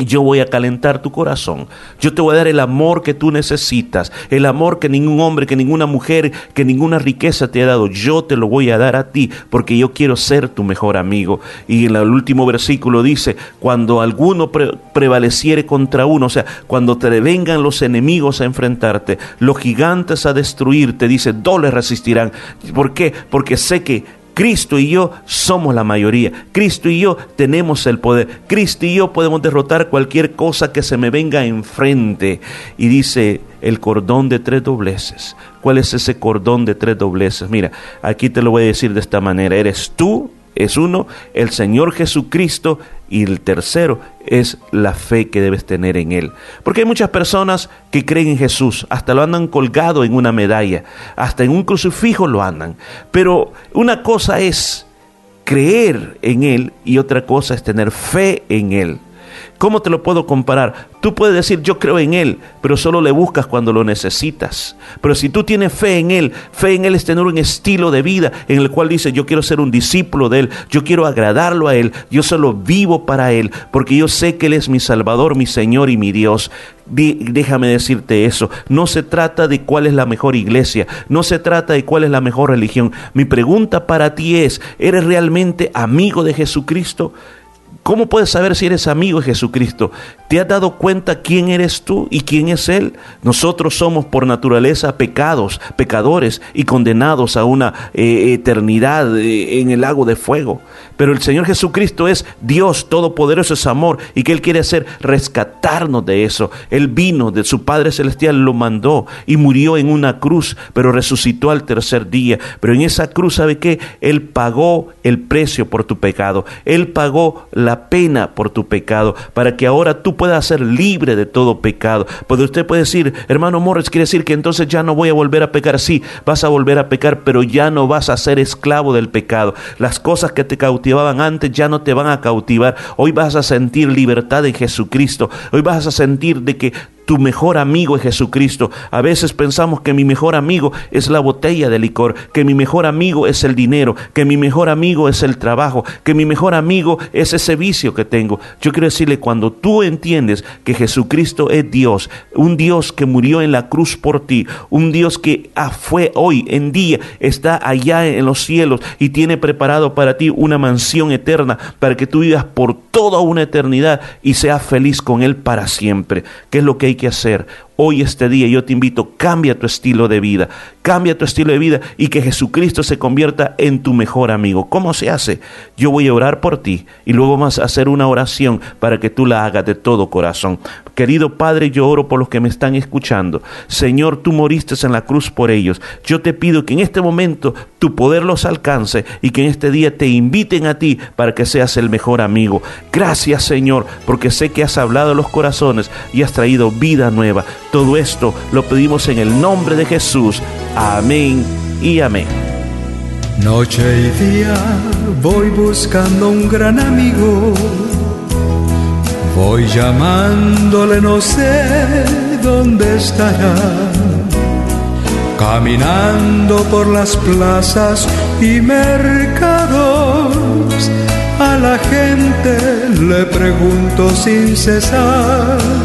Yo voy a calentar tu corazón. Yo te voy a dar el amor que tú necesitas. El amor que ningún hombre, que ninguna mujer, que ninguna riqueza te ha dado. Yo te lo voy a dar a ti porque yo quiero ser tu mejor amigo. Y en el último versículo dice, cuando alguno pre- prevaleciere contra uno, o sea, cuando te vengan los enemigos a enfrentarte, los gigantes a destruirte, dice, dos resistirán. ¿Por qué? Porque sé que Cristo y yo somos la mayoría. Cristo y yo tenemos el poder. Cristo y yo podemos derrotar cualquier cosa que se me venga enfrente. Y dice el cordón de tres dobleces. ¿Cuál es ese cordón de tres dobleces? Mira, aquí te lo voy a decir de esta manera. Eres tú, es uno, el Señor Jesucristo y el tercero es la fe que debes tener en Él. Porque hay muchas personas que creen en Jesús, hasta lo andan colgado en una medalla, hasta en un crucifijo lo andan. Pero una cosa es creer en Él y otra cosa es tener fe en Él. ¿Cómo te lo puedo comparar? Tú puedes decir, yo creo en Él, pero solo le buscas cuando lo necesitas. Pero si tú tienes fe en Él, fe en Él es tener un estilo de vida en el cual dice, yo quiero ser un discípulo de Él, yo quiero agradarlo a Él, yo solo vivo para Él, porque yo sé que Él es mi Salvador, mi Señor y mi Dios. Di- déjame decirte eso. No se trata de cuál es la mejor iglesia, no se trata de cuál es la mejor religión. Mi pregunta para ti es, ¿eres realmente amigo de Jesucristo? ¿Cómo puedes saber si eres amigo de Jesucristo? ¿Te has dado cuenta quién eres tú y quién es Él? Nosotros somos por naturaleza pecados, pecadores y condenados a una eh, eternidad eh, en el lago de fuego. Pero el Señor Jesucristo es Dios todopoderoso, es amor y que Él quiere hacer rescatarnos de eso. Él vino de su Padre Celestial, lo mandó y murió en una cruz, pero resucitó al tercer día. Pero en esa cruz, ¿sabe qué? Él pagó el precio por tu pecado. Él pagó la pena por tu pecado para que ahora tú puedas ser libre de todo pecado. Porque usted puede decir, hermano Morris, quiere decir que entonces ya no voy a volver a pecar. Sí, vas a volver a pecar, pero ya no vas a ser esclavo del pecado. Las cosas que te cautivaban antes ya no te van a cautivar. Hoy vas a sentir libertad en Jesucristo. Hoy vas a sentir de que tu mejor amigo es Jesucristo. A veces pensamos que mi mejor amigo es la botella de licor, que mi mejor amigo es el dinero, que mi mejor amigo es el trabajo, que mi mejor amigo es ese vicio que tengo. Yo quiero decirle, cuando tú entiendes que Jesucristo es Dios, un Dios que murió en la cruz por ti, un Dios que ah, fue hoy en día, está allá en los cielos y tiene preparado para ti una mansión eterna para que tú vivas por toda una eternidad y seas feliz con Él para siempre. ¿Qué es lo que hay que hacer? Hoy, este día, yo te invito, cambia tu estilo de vida, cambia tu estilo de vida y que Jesucristo se convierta en tu mejor amigo. ¿Cómo se hace? Yo voy a orar por ti y luego vamos a hacer una oración para que tú la hagas de todo corazón. Querido Padre, yo oro por los que me están escuchando. Señor, tú moriste en la cruz por ellos. Yo te pido que en este momento tu poder los alcance y que en este día te inviten a ti para que seas el mejor amigo. Gracias, Señor, porque sé que has hablado a los corazones y has traído vida nueva. Todo esto lo pedimos en el nombre de Jesús. Amén y amén. Noche y día voy buscando un gran amigo. Voy llamándole, no sé dónde estará. Caminando por las plazas y mercados, a la gente le pregunto sin cesar.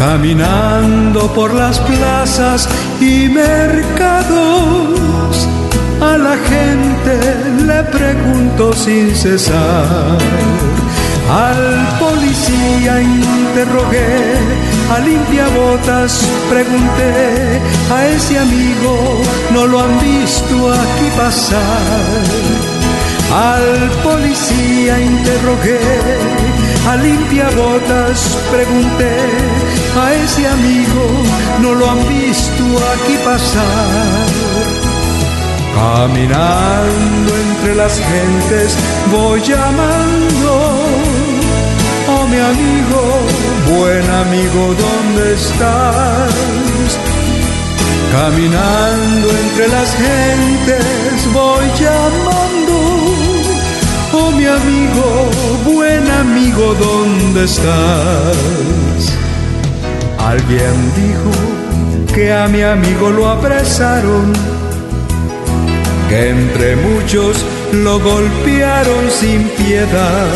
Caminando por las plazas y mercados, a la gente le pregunto sin cesar. Al policía interrogué, a limpiabotas pregunté, a ese amigo no lo han visto aquí pasar. Al policía interrogué, a limpiabotas pregunté, a ese amigo no lo han visto aquí pasar. Caminando entre las gentes voy llamando, oh mi amigo, buen amigo, ¿dónde estás? Caminando entre las gentes voy llamando, amigo, buen amigo, ¿dónde estás? Alguien dijo que a mi amigo lo apresaron, que entre muchos lo golpearon sin piedad,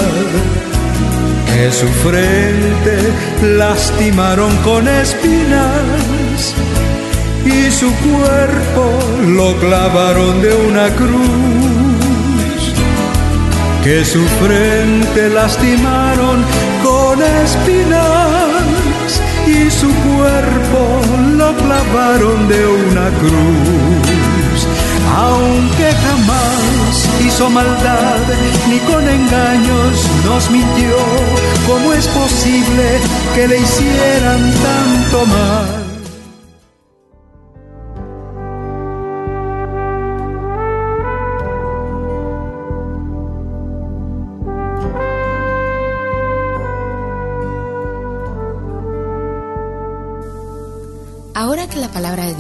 que su frente lastimaron con espinas y su cuerpo lo clavaron de una cruz, que su frente lastimaron con espinas y su cuerpo lo clavaron de una cruz. Aunque jamás hizo maldad ni con engaños nos mintió, ¿cómo es posible que le hicieran tanto mal?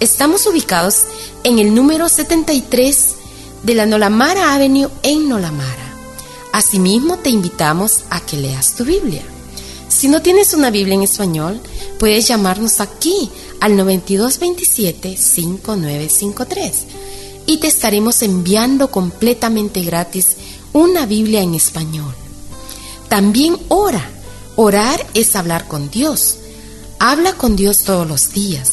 Estamos ubicados en el número 73 de la Nolamara Avenue en Nolamara. Asimismo, te invitamos a que leas tu Biblia. Si no tienes una Biblia en español, puedes llamarnos aquí al 9227-5953 y te estaremos enviando completamente gratis una Biblia en español. También ora. Orar es hablar con Dios. Habla con Dios todos los días.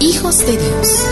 hijos de Dios.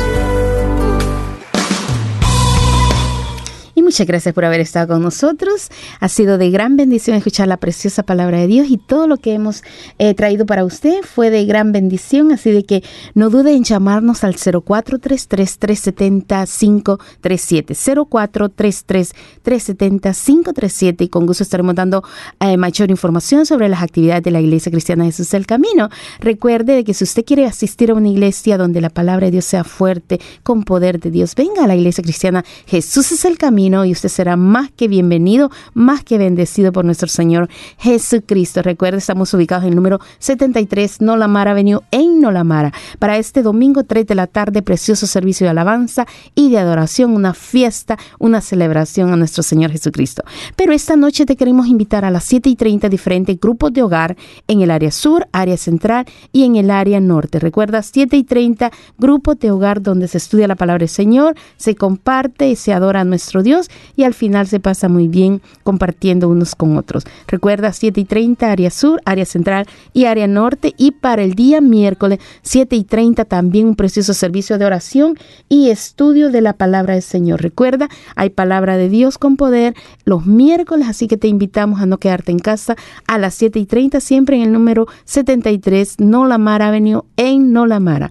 Muchas gracias por haber estado con nosotros. Ha sido de gran bendición escuchar la preciosa palabra de Dios y todo lo que hemos eh, traído para usted fue de gran bendición. Así de que no dude en llamarnos al 0433-370-537. 0433-370-537 y con gusto estaremos dando eh, mayor información sobre las actividades de la Iglesia Cristiana Jesús del Camino. Recuerde de que si usted quiere asistir a una iglesia donde la palabra de Dios sea fuerte, con poder de Dios, venga a la Iglesia Cristiana Jesús es el Camino y usted será más que bienvenido, más que bendecido por nuestro Señor Jesucristo. Recuerde, estamos ubicados en el número 73 Nolamara Avenue en Nolamara. Para este domingo 3 de la tarde, precioso servicio de alabanza y de adoración, una fiesta, una celebración a nuestro Señor Jesucristo. Pero esta noche te queremos invitar a las 7 y 30 diferentes grupos de hogar en el área sur, área central y en el área norte. Recuerda, 7 y 30 grupos de hogar donde se estudia la palabra del Señor, se comparte y se adora a nuestro Dios y al final se pasa muy bien compartiendo unos con otros. Recuerda 7 y 30 área sur, área central y área norte y para el día miércoles 7 y 30 también un precioso servicio de oración y estudio de la palabra del Señor. Recuerda, hay palabra de Dios con poder los miércoles, así que te invitamos a no quedarte en casa a las 7 y 30 siempre en el número 73 Nolamara Avenue en Nolamara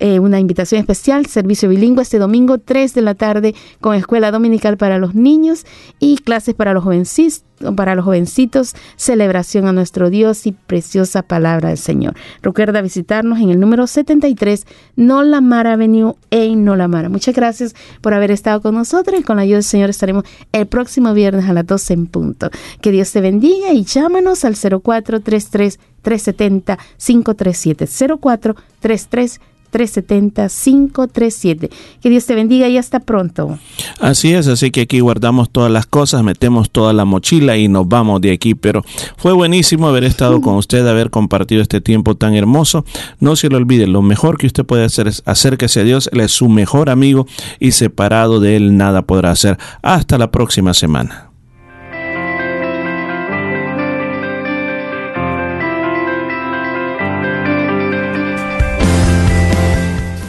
eh, una invitación especial, servicio bilingüe este domingo 3 de la tarde con escuela dominical para los niños y clases para los jovencitos para los jovencitos, celebración a nuestro Dios y preciosa palabra del Señor. Recuerda visitarnos en el número 73 Nolamara Avenue en Nolamara. Muchas gracias por haber estado con nosotros y con la ayuda del Señor estaremos el próximo viernes a las 12 en punto. Que Dios te bendiga y llámanos al 0433 370 537 0433 370-537. Que Dios te bendiga y hasta pronto. Así es, así que aquí guardamos todas las cosas, metemos toda la mochila y nos vamos de aquí. Pero fue buenísimo haber estado con usted, haber compartido este tiempo tan hermoso. No se lo olvide, lo mejor que usted puede hacer es acérquese a Dios, Él es su mejor amigo y separado de Él nada podrá hacer. Hasta la próxima semana.